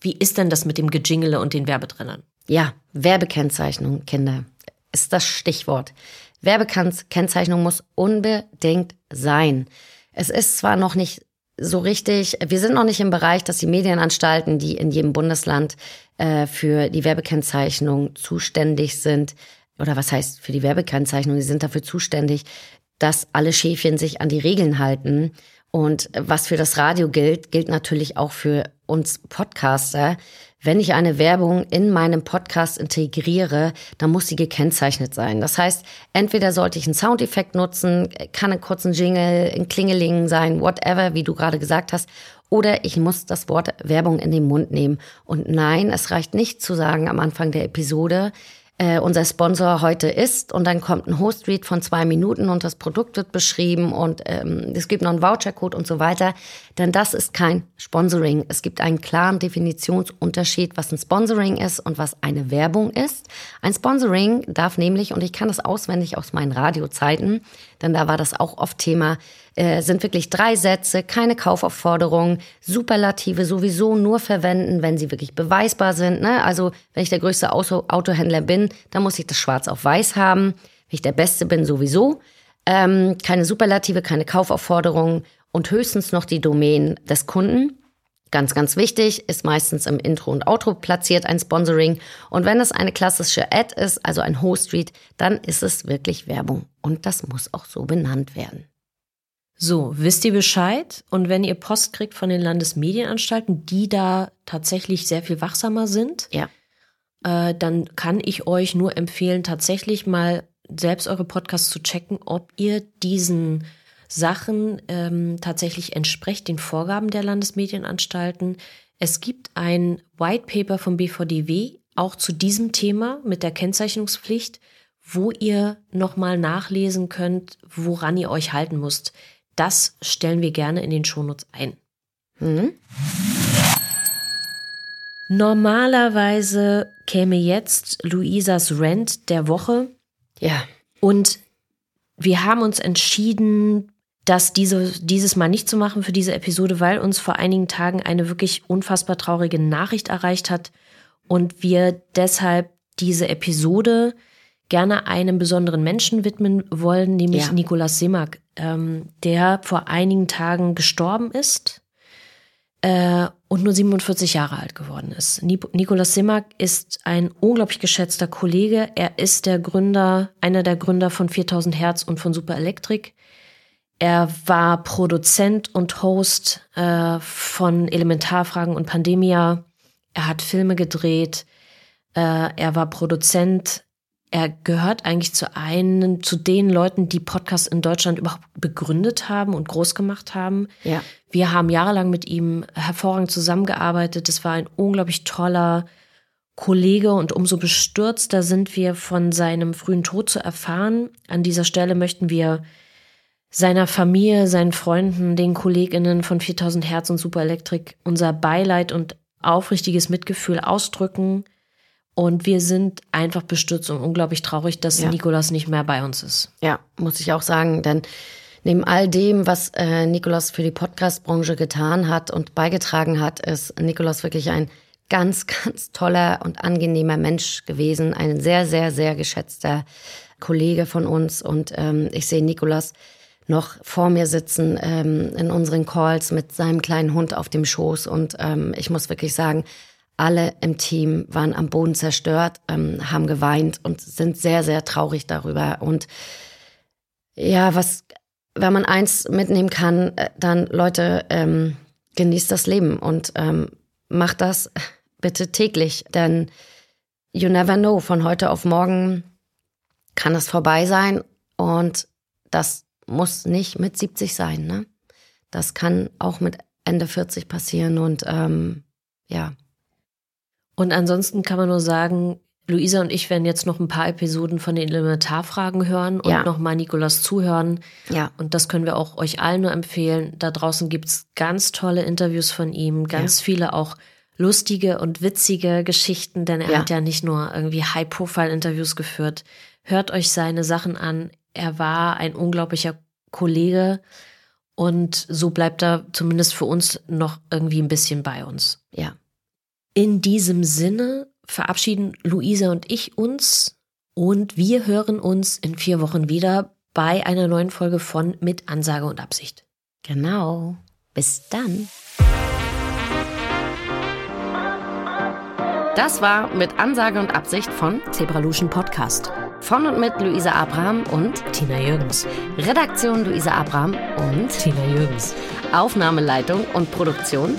Wie ist denn das mit dem Gejingle und den Werbetrennern? Ja, Werbekennzeichnung, Kinder, ist das Stichwort. Werbekennzeichnung muss unbedingt sein. Es ist zwar noch nicht so richtig, wir sind noch nicht im Bereich, dass die Medienanstalten, die in jedem Bundesland äh, für die Werbekennzeichnung zuständig sind, oder was heißt für die Werbekennzeichnung, die sind dafür zuständig, dass alle Schäfchen sich an die Regeln halten. Und was für das Radio gilt, gilt natürlich auch für uns Podcaster. Wenn ich eine Werbung in meinem Podcast integriere, dann muss sie gekennzeichnet sein. Das heißt, entweder sollte ich einen Soundeffekt nutzen, kann ein kurzen Jingle, ein Klingeling sein, whatever, wie du gerade gesagt hast, oder ich muss das Wort Werbung in den Mund nehmen. Und nein, es reicht nicht zu sagen am Anfang der Episode, äh, unser Sponsor heute ist und dann kommt ein Host-Read von zwei Minuten und das Produkt wird beschrieben und ähm, es gibt noch einen Voucher-Code und so weiter. Denn das ist kein Sponsoring. Es gibt einen klaren Definitionsunterschied, was ein Sponsoring ist und was eine Werbung ist. Ein Sponsoring darf nämlich, und ich kann das auswendig aus meinen Radiozeiten, denn da war das auch oft Thema, äh, sind wirklich drei Sätze, keine Kaufaufforderung, Superlative sowieso nur verwenden, wenn sie wirklich beweisbar sind. Ne? Also wenn ich der größte Auto Autohändler bin, dann muss ich das schwarz auf weiß haben. Wenn ich der Beste bin, sowieso. Ähm, keine Superlative, keine Kaufaufforderung und höchstens noch die Domain des Kunden. Ganz, ganz wichtig, ist meistens im Intro und Outro platziert ein Sponsoring. Und wenn es eine klassische Ad ist, also ein Host-Read, dann ist es wirklich Werbung. Und das muss auch so benannt werden. So, wisst ihr Bescheid? Und wenn ihr Post kriegt von den Landesmedienanstalten, die da tatsächlich sehr viel wachsamer sind, ja. äh, dann kann ich euch nur empfehlen, tatsächlich mal selbst eure Podcasts zu checken, ob ihr diesen Sachen ähm, tatsächlich entspricht den Vorgaben der Landesmedienanstalten. Es gibt ein White Paper vom BVDW auch zu diesem Thema mit der Kennzeichnungspflicht, wo ihr nochmal nachlesen könnt, woran ihr euch halten müsst. Das stellen wir gerne in den Shownotes ein. Mhm. Normalerweise käme jetzt Luisas Rent der Woche. Ja. Und wir haben uns entschieden, das diese, dieses Mal nicht zu machen für diese Episode, weil uns vor einigen Tagen eine wirklich unfassbar traurige Nachricht erreicht hat und wir deshalb diese Episode gerne einem besonderen Menschen widmen wollen, nämlich ja. Nikolaus Simak, ähm, der vor einigen Tagen gestorben ist äh, und nur 47 Jahre alt geworden ist. Nikolaus Simak ist ein unglaublich geschätzter Kollege. Er ist der Gründer, einer der Gründer von 4000 Hertz und von Super Electric. Er war Produzent und Host äh, von Elementarfragen und Pandemia. Er hat Filme gedreht. Äh, er war Produzent er gehört eigentlich zu einen, zu den Leuten, die Podcasts in Deutschland überhaupt begründet haben und groß gemacht haben. Ja. Wir haben jahrelang mit ihm hervorragend zusammengearbeitet. Es war ein unglaublich toller Kollege und umso bestürzter sind wir von seinem frühen Tod zu erfahren. An dieser Stelle möchten wir seiner Familie, seinen Freunden, den Kolleginnen von 4000 Hertz und Super Elektrik unser Beileid und aufrichtiges Mitgefühl ausdrücken. Und wir sind einfach bestürzt und unglaublich traurig, dass ja. Nikolas nicht mehr bei uns ist. Ja, muss ich auch sagen, denn neben all dem, was äh, Nikolas für die Podcast-Branche getan hat und beigetragen hat, ist Nikolas wirklich ein ganz, ganz toller und angenehmer Mensch gewesen. Ein sehr, sehr, sehr geschätzter Kollege von uns. Und ähm, ich sehe Nikolas noch vor mir sitzen ähm, in unseren Calls mit seinem kleinen Hund auf dem Schoß. Und ähm, ich muss wirklich sagen, alle im Team waren am Boden zerstört, ähm, haben geweint und sind sehr, sehr traurig darüber. Und ja, was, wenn man eins mitnehmen kann, äh, dann Leute, ähm, genießt das Leben und ähm, macht das bitte täglich, denn you never know, von heute auf morgen kann es vorbei sein und das muss nicht mit 70 sein, ne? Das kann auch mit Ende 40 passieren und ähm, ja, und ansonsten kann man nur sagen, Luisa und ich werden jetzt noch ein paar Episoden von den Elementarfragen hören und ja. nochmal Nikolas zuhören. Ja. Und das können wir auch euch allen nur empfehlen. Da draußen gibt's ganz tolle Interviews von ihm, ganz ja. viele auch lustige und witzige Geschichten, denn er ja. hat ja nicht nur irgendwie High-Profile-Interviews geführt. Hört euch seine Sachen an. Er war ein unglaublicher Kollege und so bleibt er zumindest für uns noch irgendwie ein bisschen bei uns. Ja. In diesem Sinne verabschieden Luisa und ich uns und wir hören uns in vier Wochen wieder bei einer neuen Folge von Mit Ansage und Absicht. Genau. Bis dann. Das war mit Ansage und Absicht von Zebralution Podcast. Von und mit Luisa Abraham und Tina Jürgens. Redaktion Luisa Abraham und Tina Jürgens. Aufnahmeleitung und Produktion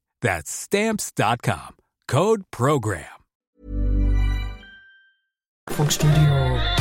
That's stamps.com. Code program. Funkstudio.